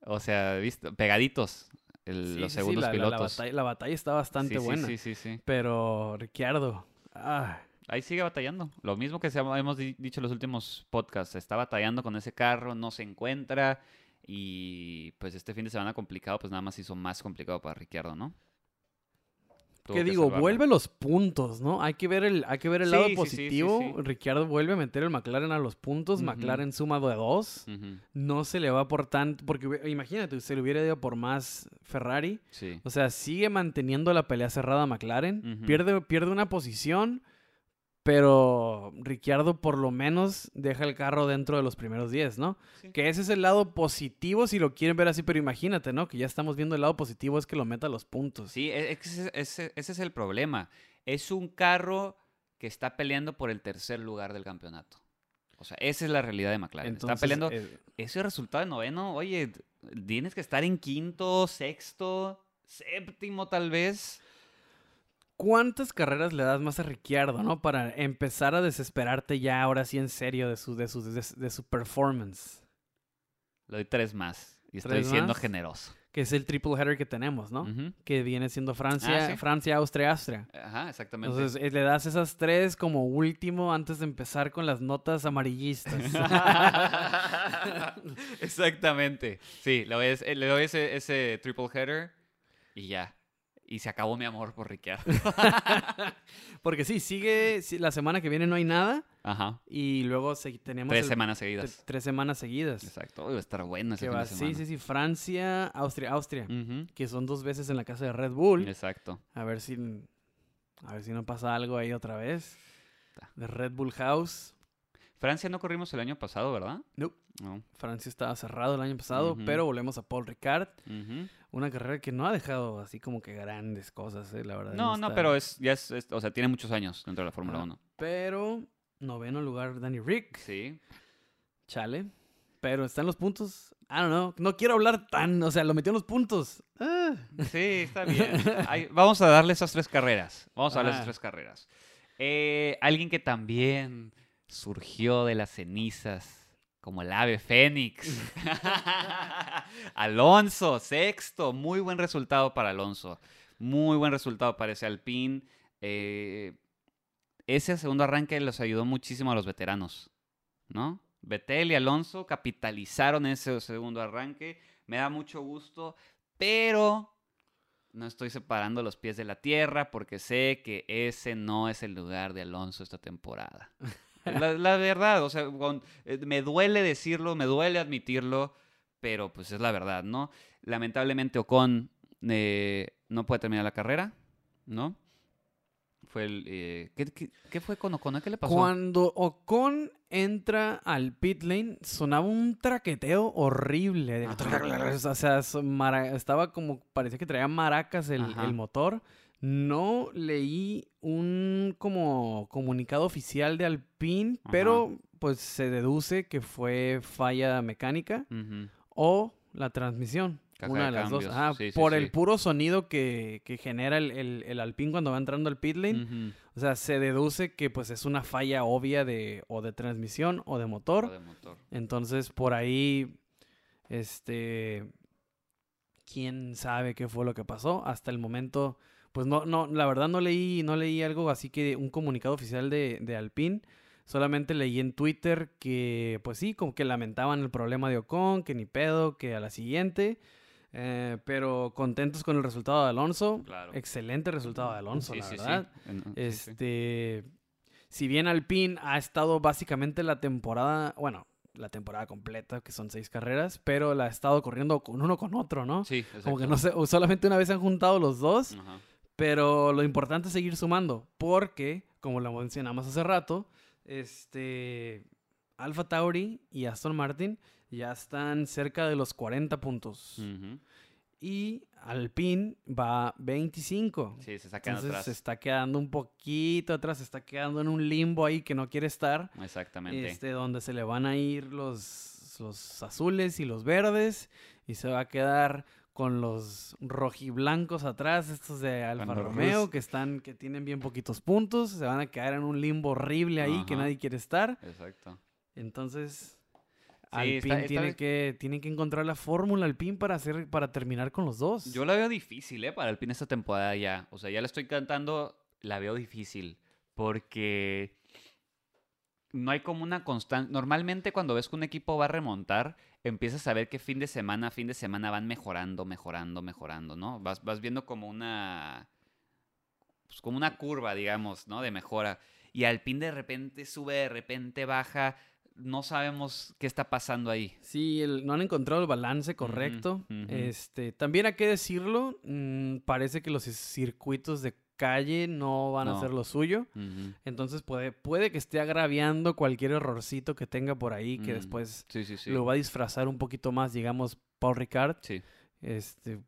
O sea, ¿viste? pegaditos el- Sí, los sí, sí, segundos la, la- la pilotos. batalla, la batalla está bastante buena. Sí, sí, sí. Pero Ricciardo. ah, Ahí sigue batallando. Lo mismo que se- hemos di- dicho en los últimos podcasts. Está batallando con ese carro, no se encuentra. Y pues este fin de semana complicado, pues nada más hizo más complicado para Ricciardo, ¿no? Tuvo ¿Qué que digo? Vuelve los puntos, ¿no? Hay que ver el, hay que ver el Sí, lado sí, positivo. sí. Ricciardo vuelve a meter el McLaren a los puntos. McLaren suma de dos. No se le va por tanto. Porque imagínate, se le hubiera ido por más Ferrari. Sí. O sea, sigue manteniendo la pelea cerrada McLaren. Pierde, pierde una posición, pero Ricciardo por lo menos deja el carro dentro de los primeros 10, ¿no? Sí. Que ese es el lado positivo si lo quieren ver así, pero imagínate, ¿no? Que ya estamos viendo el lado positivo es que lo meta a los puntos. Sí, e- ese, ese- ese es el problema. Es un carro que está peleando por el tercer lugar del campeonato. O sea, esa es la realidad de McLaren. está peleando eh, ese resultado de noveno. Oye, tienes que estar en quinto, sexto, séptimo tal vez. ¿Cuántas carreras le das más a Ricciardo, no? Para empezar a desesperarte ya ahora sí en serio de su, de su, de, de su performance. Le doy tres más. Y estoy ¿Tres siendo generoso. Que es el triple header que tenemos, ¿no? Que viene siendo Francia, Ah, sí. Francia, Austria, Austria. Ajá, exactamente. Entonces eh, le das esas tres como último antes de empezar con las notas amarillistas. Exactamente. Sí, le doy, ese, le doy ese, ese triple header y ya. Y se acabó mi amor por Ricciardo. Porque sí, sigue, la semana que viene no hay nada Ajá. y luego tenemos Tres el- semanas tre- seguidas. tres semanas seguidas. Exacto. Uy, va a estar bueno ese fin va- de semana. sí, sí, sí, Francia, Austria, Austria, Ujú. que son dos veces en la casa de Red Bull. Exacto. A ver si a ver si no pasa algo ahí otra vez. De Red Bull House. Francia no corrimos el año pasado, ¿verdad? Nope. No. Francia estaba cerrado el año pasado, pero volvemos a Paul Ricard. Ujú. Una carrera que no ha dejado así como que grandes cosas, eh, la verdad. No, no, está- pero es, ya es, es- o sea, tiene muchos años dentro de la Fórmula Ajá. 1. Pero noveno lugar Danny Rick. Sí. Chale. Pero están los puntos. I don't know. No quiero hablar tan. O sea, lo metió en los puntos. Ah. Sí, está bien. Ahí- vamos a darle esas tres carreras. Vamos a darle esas Ah. tres carreras. Eh, alguien que también surgió de las cenizas, como el ave fénix. Alonso, sexto. Muy buen resultado para Alonso. Muy buen resultado para ese Alpine. Eh, ese segundo arranque los ayudó muchísimo a los veteranos, ¿no? Vettel y Alonso capitalizaron ese segundo arranque. Me da mucho gusto, pero no estoy separando los pies de la tierra porque sé que ese no es el lugar de Alonso esta temporada. La, la verdad, o sea, con- eh, me duele decirlo, me duele admitirlo, pero pues es la verdad, ¿no? Lamentablemente Ocon eh, no puede terminar la carrera, ¿no? Fue el... eh, ¿qué, qué, qué fue con Ocon? ¿Qué le pasó? Cuando Ocon entra al pit lane, sonaba un traqueteo horrible. de-. O sea, estaba como, parecía que traía maracas el motor. No leí un como comunicado oficial de Alpine, Ajá. pero pues se deduce que fue falla mecánica o la transmisión. Caja una de de las dos. cambios. Ajá, Sí, sí, por sí. el puro sonido que, que genera el, el, el Alpine cuando va entrando al pit lane. O sea, se deduce que pues es una falla obvia de o de transmisión o de motor. O de motor. Entonces, por ahí, este, quién sabe qué fue lo que pasó. Hasta el momento, pues no, no, la verdad no leí, no leí algo así que un comunicado oficial de, de Alpine. Solamente leí en Twitter que, pues sí, como que lamentaban el problema de Ocon, que ni pedo, que a la siguiente. Eh, pero contentos con el resultado de Alonso. Claro. Excelente resultado de Alonso, Sí, la sí, verdad. Sí. Este, si bien Alpine ha estado básicamente la temporada, bueno, la temporada completa, que son seis carreras, pero la ha estado corriendo con uno con otro, ¿no? Sí, Como que exacto. no sé, solamente una vez se han juntado los dos, Ajá. Pero lo importante es seguir sumando, porque, como lo mencionamos hace rato, este, Alfa Tauri y Aston Martin ya están cerca de los 40 puntos. Y Alpine va 25. Sí, se está quedando Entonces atrás. se está quedando un poquito atrás, se está quedando en un limbo ahí que no quiere estar. Exactamente. Este, donde se le van a ir los, los azules y los verdes. Y se va a quedar con los rojiblancos atrás, estos de Alfa Romeo, que están, que tienen bien poquitos puntos. Se van a quedar en un limbo horrible ahí que nadie quiere estar. Exacto. Entonces. Sí, Alpine está- está tiene, que, que encontrar la fórmula Alpine para hacer, para terminar con los dos. Yo la veo difícil, ¿eh? Para Alpine esta temporada ya. O sea, ya la estoy cantando, la veo difícil. Porque no hay como una constante. Normalmente cuando ves que un equipo va a remontar, empiezas a ver que fin de semana a fin de semana van mejorando, mejorando, mejorando, ¿no? Vas, vas viendo como una. Pues como una curva, digamos, ¿no? De mejora. Y Alpine de repente sube, de repente baja. No sabemos qué está pasando ahí. Sí, el- no han encontrado el balance correcto. Este, también hay que decirlo, mm, parece que los circuitos de calle no van a ser lo suyo. Entonces puede, puede que esté agraviando cualquier errorcito que tenga por ahí, que después Sí, sí, sí. lo va a disfrazar un poquito más, digamos, Paul Ricard, Sí. este,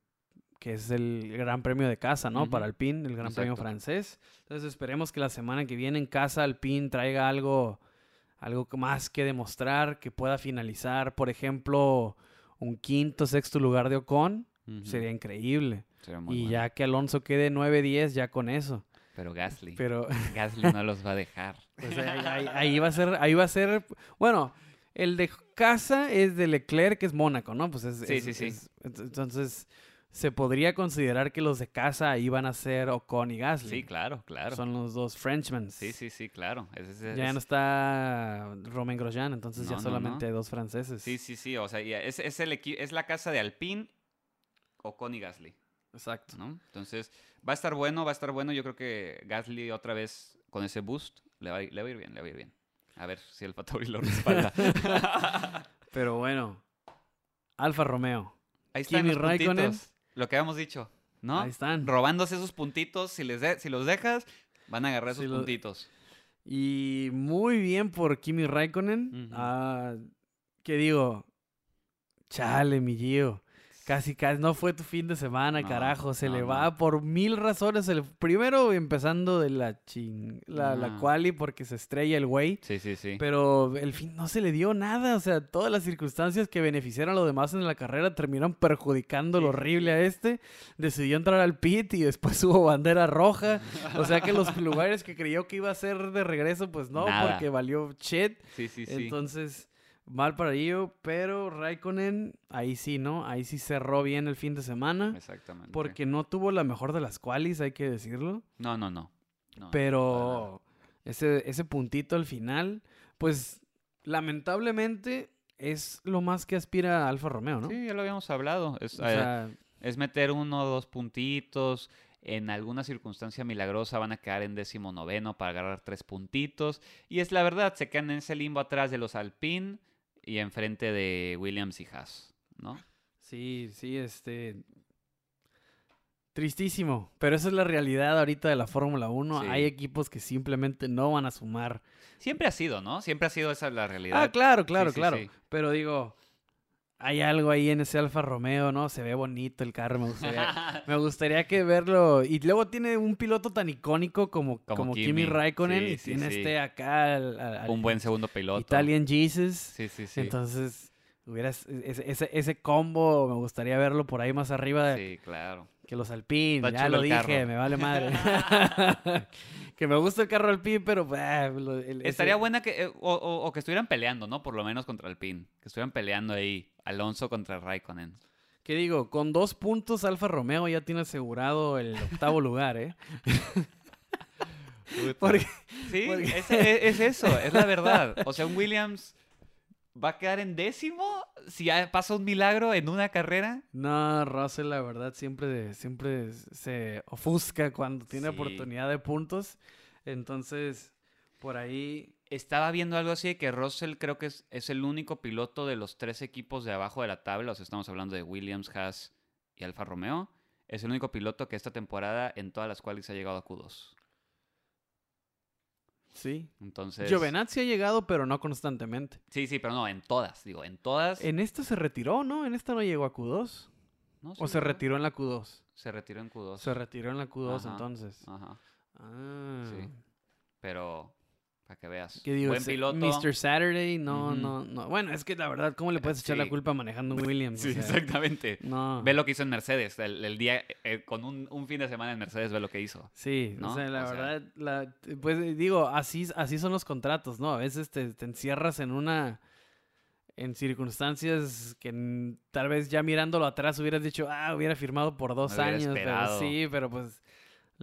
que es el gran premio de casa, ¿no? Para Alpine, el gran premio francés. Entonces esperemos que la semana que viene en casa Alpine traiga algo, algo más que demostrar, que pueda finalizar, por ejemplo, un quinto, sexto lugar de Ocon, sería increíble. Sería muy y bueno. ya que Alonso quede 9-10, ya con eso. Pero Gasly. Pero Gasly no los va a dejar. pues, ahí, ahí- ahí va a ser, ahí va a ser, bueno, el de casa es de Leclerc, que es Mónaco, ¿no? Pues es, Sí, es- sí, sí. es- ent- entonces, se podría considerar que los de casa ahí van a ser Ocon y Gasly. Sí, claro, claro. Son los dos Frenchmen. Sí, sí, sí, claro. Ya no está Romain Grosjean, entonces No, ya solamente no. hay dos franceses. Sí, sí, sí. O sea, ya es, es, el es la casa de Alpine, Ocon y Gasly. Exacto. ¿no? Entonces, va a estar bueno, va a estar bueno. Yo creo que Gasly otra vez con ese boost le va, a ir- le va a ir bien, le va a ir bien. A ver si el Tauri lo respalda. Pero bueno, Alfa Romeo. Ahí están Kimi los Raikkonen. puntitos. Lo que habíamos dicho, ¿no? Ahí están. Robándose esos puntitos, si, les de- si los dejas, van a agarrar esos Si puntitos. Y muy bien por Kimi Raikkonen. Ujú. Ah, ¿Qué digo? Chale, mi Gio. Casi, casi, no fue tu fin de semana, No, carajo. Se no, le no. va por mil razones. El primero, empezando de la ching... La, la quali porque se estrella el güey. Sí, sí, sí. Pero el fin no se le dio nada. O sea, todas las circunstancias que beneficiaron a los demás en la carrera terminaron perjudicando lo Sí. horrible a este. Decidió entrar al pit y después hubo bandera roja. O sea que los lugares que creyó que iba a ser de regreso, pues no, Nada. porque valió shit. Sí, sí, sí. Entonces, mal para ello. Pero Raikkonen, ahí sí, ¿no? Ahí sí cerró bien el fin de semana. Exactamente. Porque no tuvo la mejor de las qualis, hay que decirlo. No, no, no. Pero ese, ese puntito al final, pues lamentablemente es lo más que aspira Alfa Romeo, ¿no? Sí, ya lo habíamos hablado. Es, O eh, es meter uno o dos puntitos. En alguna circunstancia milagrosa van a quedar en décimo noveno para agarrar tres puntitos. Y es la verdad, se quedan en ese limbo atrás de los Alpine y enfrente de Williams y Haas, ¿no? sí, sí, este... Tristísimo, pero esa es la realidad ahorita de la Fórmula 1. Sí. Hay equipos que simplemente no van a sumar. Siempre ha sido, ¿no? Siempre ha sido esa la realidad. Ah, claro, claro, Sí, sí, claro. Pero digo, hay algo ahí en ese Alfa Romeo, ¿no? Se ve bonito el carro, me gustaría, me gustaría que verlo. Y luego tiene un piloto tan icónico como, Como como, Kimi, Kimi. Raikkonen Sí, y sí, tiene sí. este acá al- al- al Un buen segundo piloto. Italian Jesus. Sí, sí, sí. Entonces, hubieras, ese, ese, ese combo me gustaría verlo por ahí más arriba de- Sí, claro. Que los Alpine. Está Ya lo dije, carro. me vale madre. que me gusta el carro Alpine, pero... ah, lo- el- ese- Estaría buena que, eh, o, o- o que estuvieran peleando, ¿no? Por lo menos contra Alpine. Que estuvieran peleando ahí. Alonso contra Raikkonen. ¿Qué digo? Con dos puntos, Alfa Romeo ya tiene asegurado el octavo lugar, ¿eh? Porque, Sí, Porque- es, es- es eso, es la verdad. O sea, un Williams va a quedar en décimo si ya pasa un milagro en una carrera. no, Russell, la verdad, siempre, siempre se ofusca cuando tiene Sí. oportunidad de puntos. Entonces, por ahí... Estaba viendo algo así de que Russell creo que es, es el único piloto de los tres equipos de abajo de la tabla. O sea, estamos hablando de Williams, Haas y Alfa Romeo. Es el único piloto que esta temporada en todas las cuales ha llegado a Q2. Sí. Entonces. Giovinazzi ha llegado, pero no constantemente. Sí, sí, pero no, en todas, digo, en todas. En esta se retiró, ¿no? En esta no llegó a Q2. ¿no? ¿O Sí, se ¿no? retiró en la Q2? Se retiró en Q2. Se retiró en la Q2 Ajá. entonces. Ajá. Ah. Sí. Pero, para que veas. ¿Qué digo? Buen ese piloto. Mr. Saturday, no, no, no. Bueno, es que la verdad, ¿cómo le puedes echar la culpa manejando un Williams? Sí, O sea, exactamente. No. Ve lo que hizo en Mercedes. El, el día, eh, con un, un fin de semana en Mercedes, ve lo que hizo. Sí, ¿no? o sea, la O sea- verdad, la- pues digo, así, así son los contratos, ¿no? A veces te, te encierras en una, en circunstancias que tal vez ya mirándolo atrás hubieras dicho, ah, hubiera firmado por dos Me años, pero sí, pero pues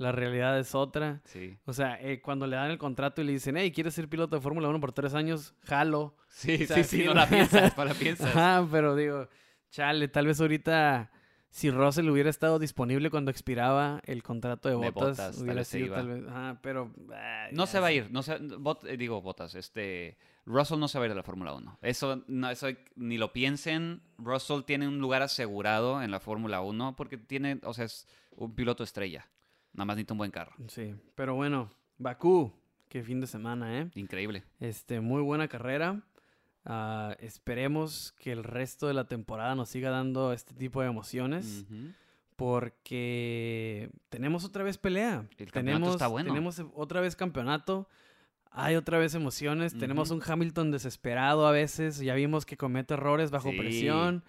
la realidad es otra. Sí. O sea, eh, cuando le dan el contrato y le dicen, hey, ¿quieres ser piloto de Fórmula 1 por tres años? Jalo. Sí, O sea, sí, sí, sí, no la piensas, no la piensas. Ajá, pero digo, chale, tal vez ahorita, si Russell hubiera estado disponible cuando expiraba el contrato de De Botas, tal hubiera sido iba. tal vez. Ajá, pero. ah, No se va a ir, no se, Bot- eh, digo Botas, este Russell no se va a ir de la Fórmula 1. Eso, no, eso ni lo piensen. Russell tiene un lugar asegurado en la Fórmula 1 porque tiene, o sea, es un piloto estrella. Nada más necesita un buen carro. Sí, pero bueno, Bakú, qué fin de semana, ¿eh? Increíble. Este, muy buena carrera. Ah, esperemos que el resto de la temporada nos siga dando este tipo de emociones. Porque tenemos otra vez pelea. El campeonato tenemos, está bueno. Tenemos otra vez campeonato. Hay otra vez emociones. Tenemos un Hamilton desesperado a veces. Ya vimos que comete errores bajo Sí. presión.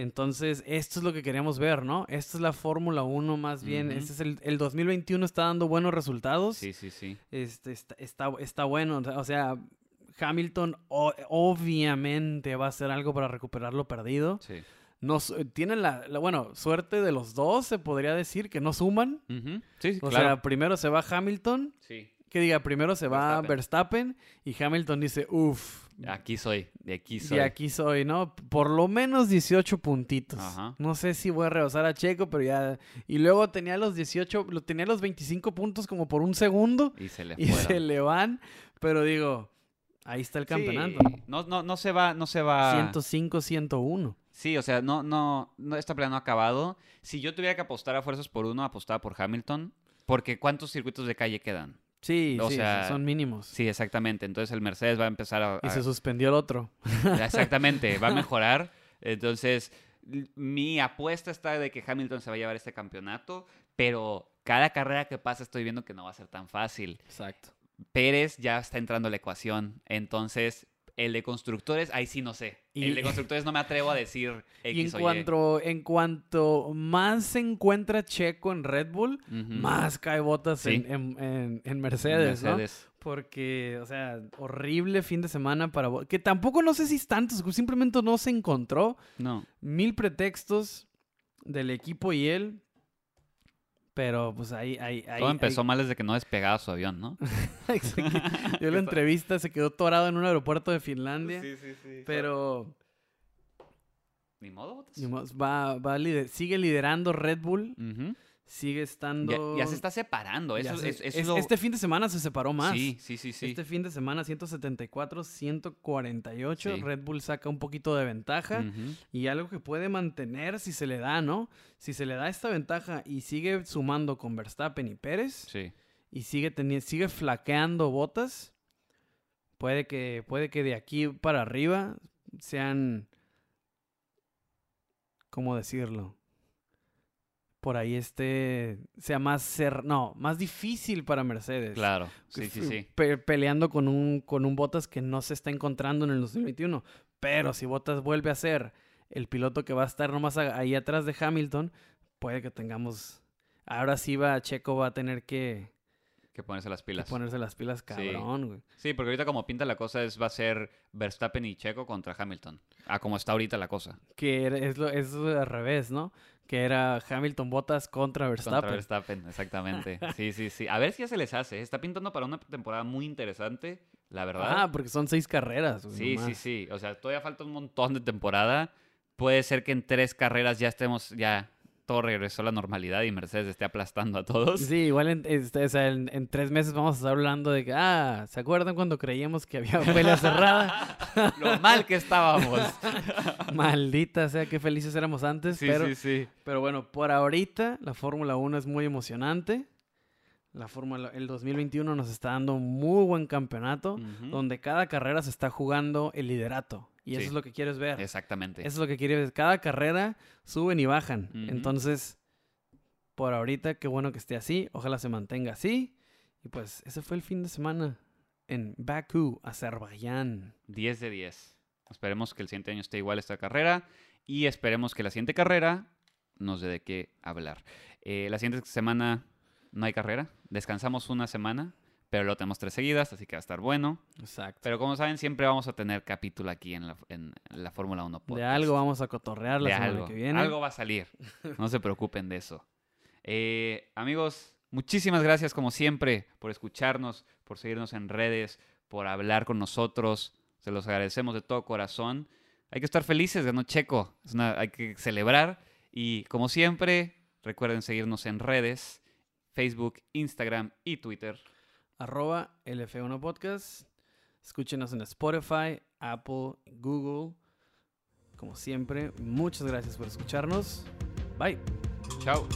Entonces, esto es lo que queríamos ver, ¿no? Esta es la Fórmula 1 más bien. Este es el, el 2021 está dando buenos resultados. Sí, sí, sí. Este, está, está, está bueno. O sea, Hamilton o- obviamente va a hacer algo para recuperar lo perdido. Sí. No, tienen la, la- bueno, suerte de los dos, se podría decir, que no suman. Ujú. Sí, sí, O claro. sea, primero se va Hamilton, sí. que diga, primero se va Verstappen. Verstappen y Hamilton dice, uff, Aquí soy, de aquí soy. de aquí soy, ¿no? Por lo menos 18 puntitos. Ajá. No sé si voy a rebasar a Checo, pero ya... Y luego tenía los 18, lo tenía los 25 puntos como por un segundo Y se le y se le van, pero digo, ahí está el campeonato. Sí, No, no, no se va, no se va. 105, 101. Sí, o sea, no, no, no, esta pelea no ha acabado. Si yo tuviera que apostar a fuerzas por uno, apostaba por Hamilton. Porque ¿cuántos circuitos de calle quedan? Sí, O sí, sea, son mínimos. Sí, exactamente. Entonces el Mercedes va a empezar a... Y a- se suspendió el otro. Exactamente, va a mejorar. Entonces, mi apuesta está de que Hamilton se va a llevar este campeonato, pero cada carrera que pasa estoy viendo que no va a ser tan fácil. Exacto. Pérez ya está entrando a la ecuación, entonces el de constructores, ahí sí no sé. Y- El de constructores no me atrevo a decir Y en X Y. cuanto, en cuanto más se encuentra Checo en Red Bull, más cae botas Sí. en, en- en- en Mercedes, ¿no? Mercedes. Porque, o sea, horrible fin de semana para... Que tampoco no sé si es tanto, simplemente no se encontró. No. Mil pretextos del equipo y él. Pero, pues ahí... ahí, ahí Todo empezó ahí- mal desde que no despegaba su avión, ¿no? Dio la entrevista, se quedó torado en un aeropuerto de Finlandia. sí, sí. Pero Ni modo, ni modo, va, va lider- sigue liderando Red Bull. Ujú. Sigue estando... ya se está separando. Eso, se- es, eso es- lo- Este fin de semana se separó más. Sí, sí, sí, sí. Este fin de semana 174, 148. Sí. Red Bull saca un poquito de ventaja. Y algo que puede mantener si se le da, ¿no? Si se le da esta ventaja y sigue sumando con Verstappen y Pérez Sí. y sigue teni- sigue flaqueando botas, puede que, puede que de aquí para arriba sean, ¿cómo decirlo? Por ahí este sea más cer no, más difícil para Mercedes. Claro. Sí, sí, sí. pe- peleando con un, con un Bottas que no se está encontrando en el 2021. Pero si Bottas vuelve a ser el piloto que va a estar nomás a- ahí atrás de Hamilton, puede que tengamos. Ahora sí va, Checo va a tener que, Que ponerse las que pilas. ponerse las pilas cabrón, güey. Sí, porque ahorita como pinta la cosa es va a ser Verstappen y Checo contra Hamilton. Ah, como está ahorita la cosa. Que es, lo, es al revés, ¿no? Que era Hamilton Bottas contra Verstappen. Contra Verstappen, exactamente. Sí, sí, sí. A ver si ya se les hace. Está pintando para una temporada muy interesante, la verdad. Ah, porque son seis carreras. sí, sí, sí. O sea, todavía falta un montón de temporada. Puede ser que en tres carreras ya estemos, ya todo regresó a la normalidad y Mercedes esté aplastando a todos. Sí, igual en, este, en, en tres meses vamos a estar hablando de que, ah, ¿se acuerdan cuando creíamos que había pelea cerrada? Lo mal que estábamos. Maldita sea, qué felices éramos antes. Sí, pero, sí, sí. pero bueno, por ahorita la Fórmula 1 es muy emocionante. La Fórmula, el 2021 nos está dando un muy buen campeonato, donde cada carrera se está jugando el liderato. Y eso es lo que quieres ver. Exactamente. Eso es lo que quieres ver. Cada carrera suben y bajan. Entonces, por ahorita, qué bueno que esté así. Ojalá se mantenga así. Y pues, ese fue el fin de semana en Bakú, Azerbaiyán. 10 de 10. Esperemos que el siguiente año esté igual esta carrera y esperemos que la siguiente carrera nos dé de qué hablar. Eh, la siguiente semana no hay carrera, descansamos una semana, pero lo tenemos tres seguidas, así que va a estar bueno. Exacto. Pero como saben, siempre vamos a tener capítulo aquí en la, en la Fórmula 1 de Podcast. algo vamos a cotorrear la De semana algo. que viene. Algo va a salir. No se preocupen de eso. Eh, amigos, muchísimas gracias como siempre por escucharnos, por seguirnos en redes, por hablar con nosotros. Se los agradecemos de todo corazón. Hay que estar felices, ganó Checo. Es una- hay que celebrar. Y como siempre, recuerden seguirnos en redes, Facebook, Instagram y Twitter. Arroba LF1 Podcast. Escúchenos en Spotify, Apple, Google. Como siempre, muchas gracias por escucharnos. Bye. Chao.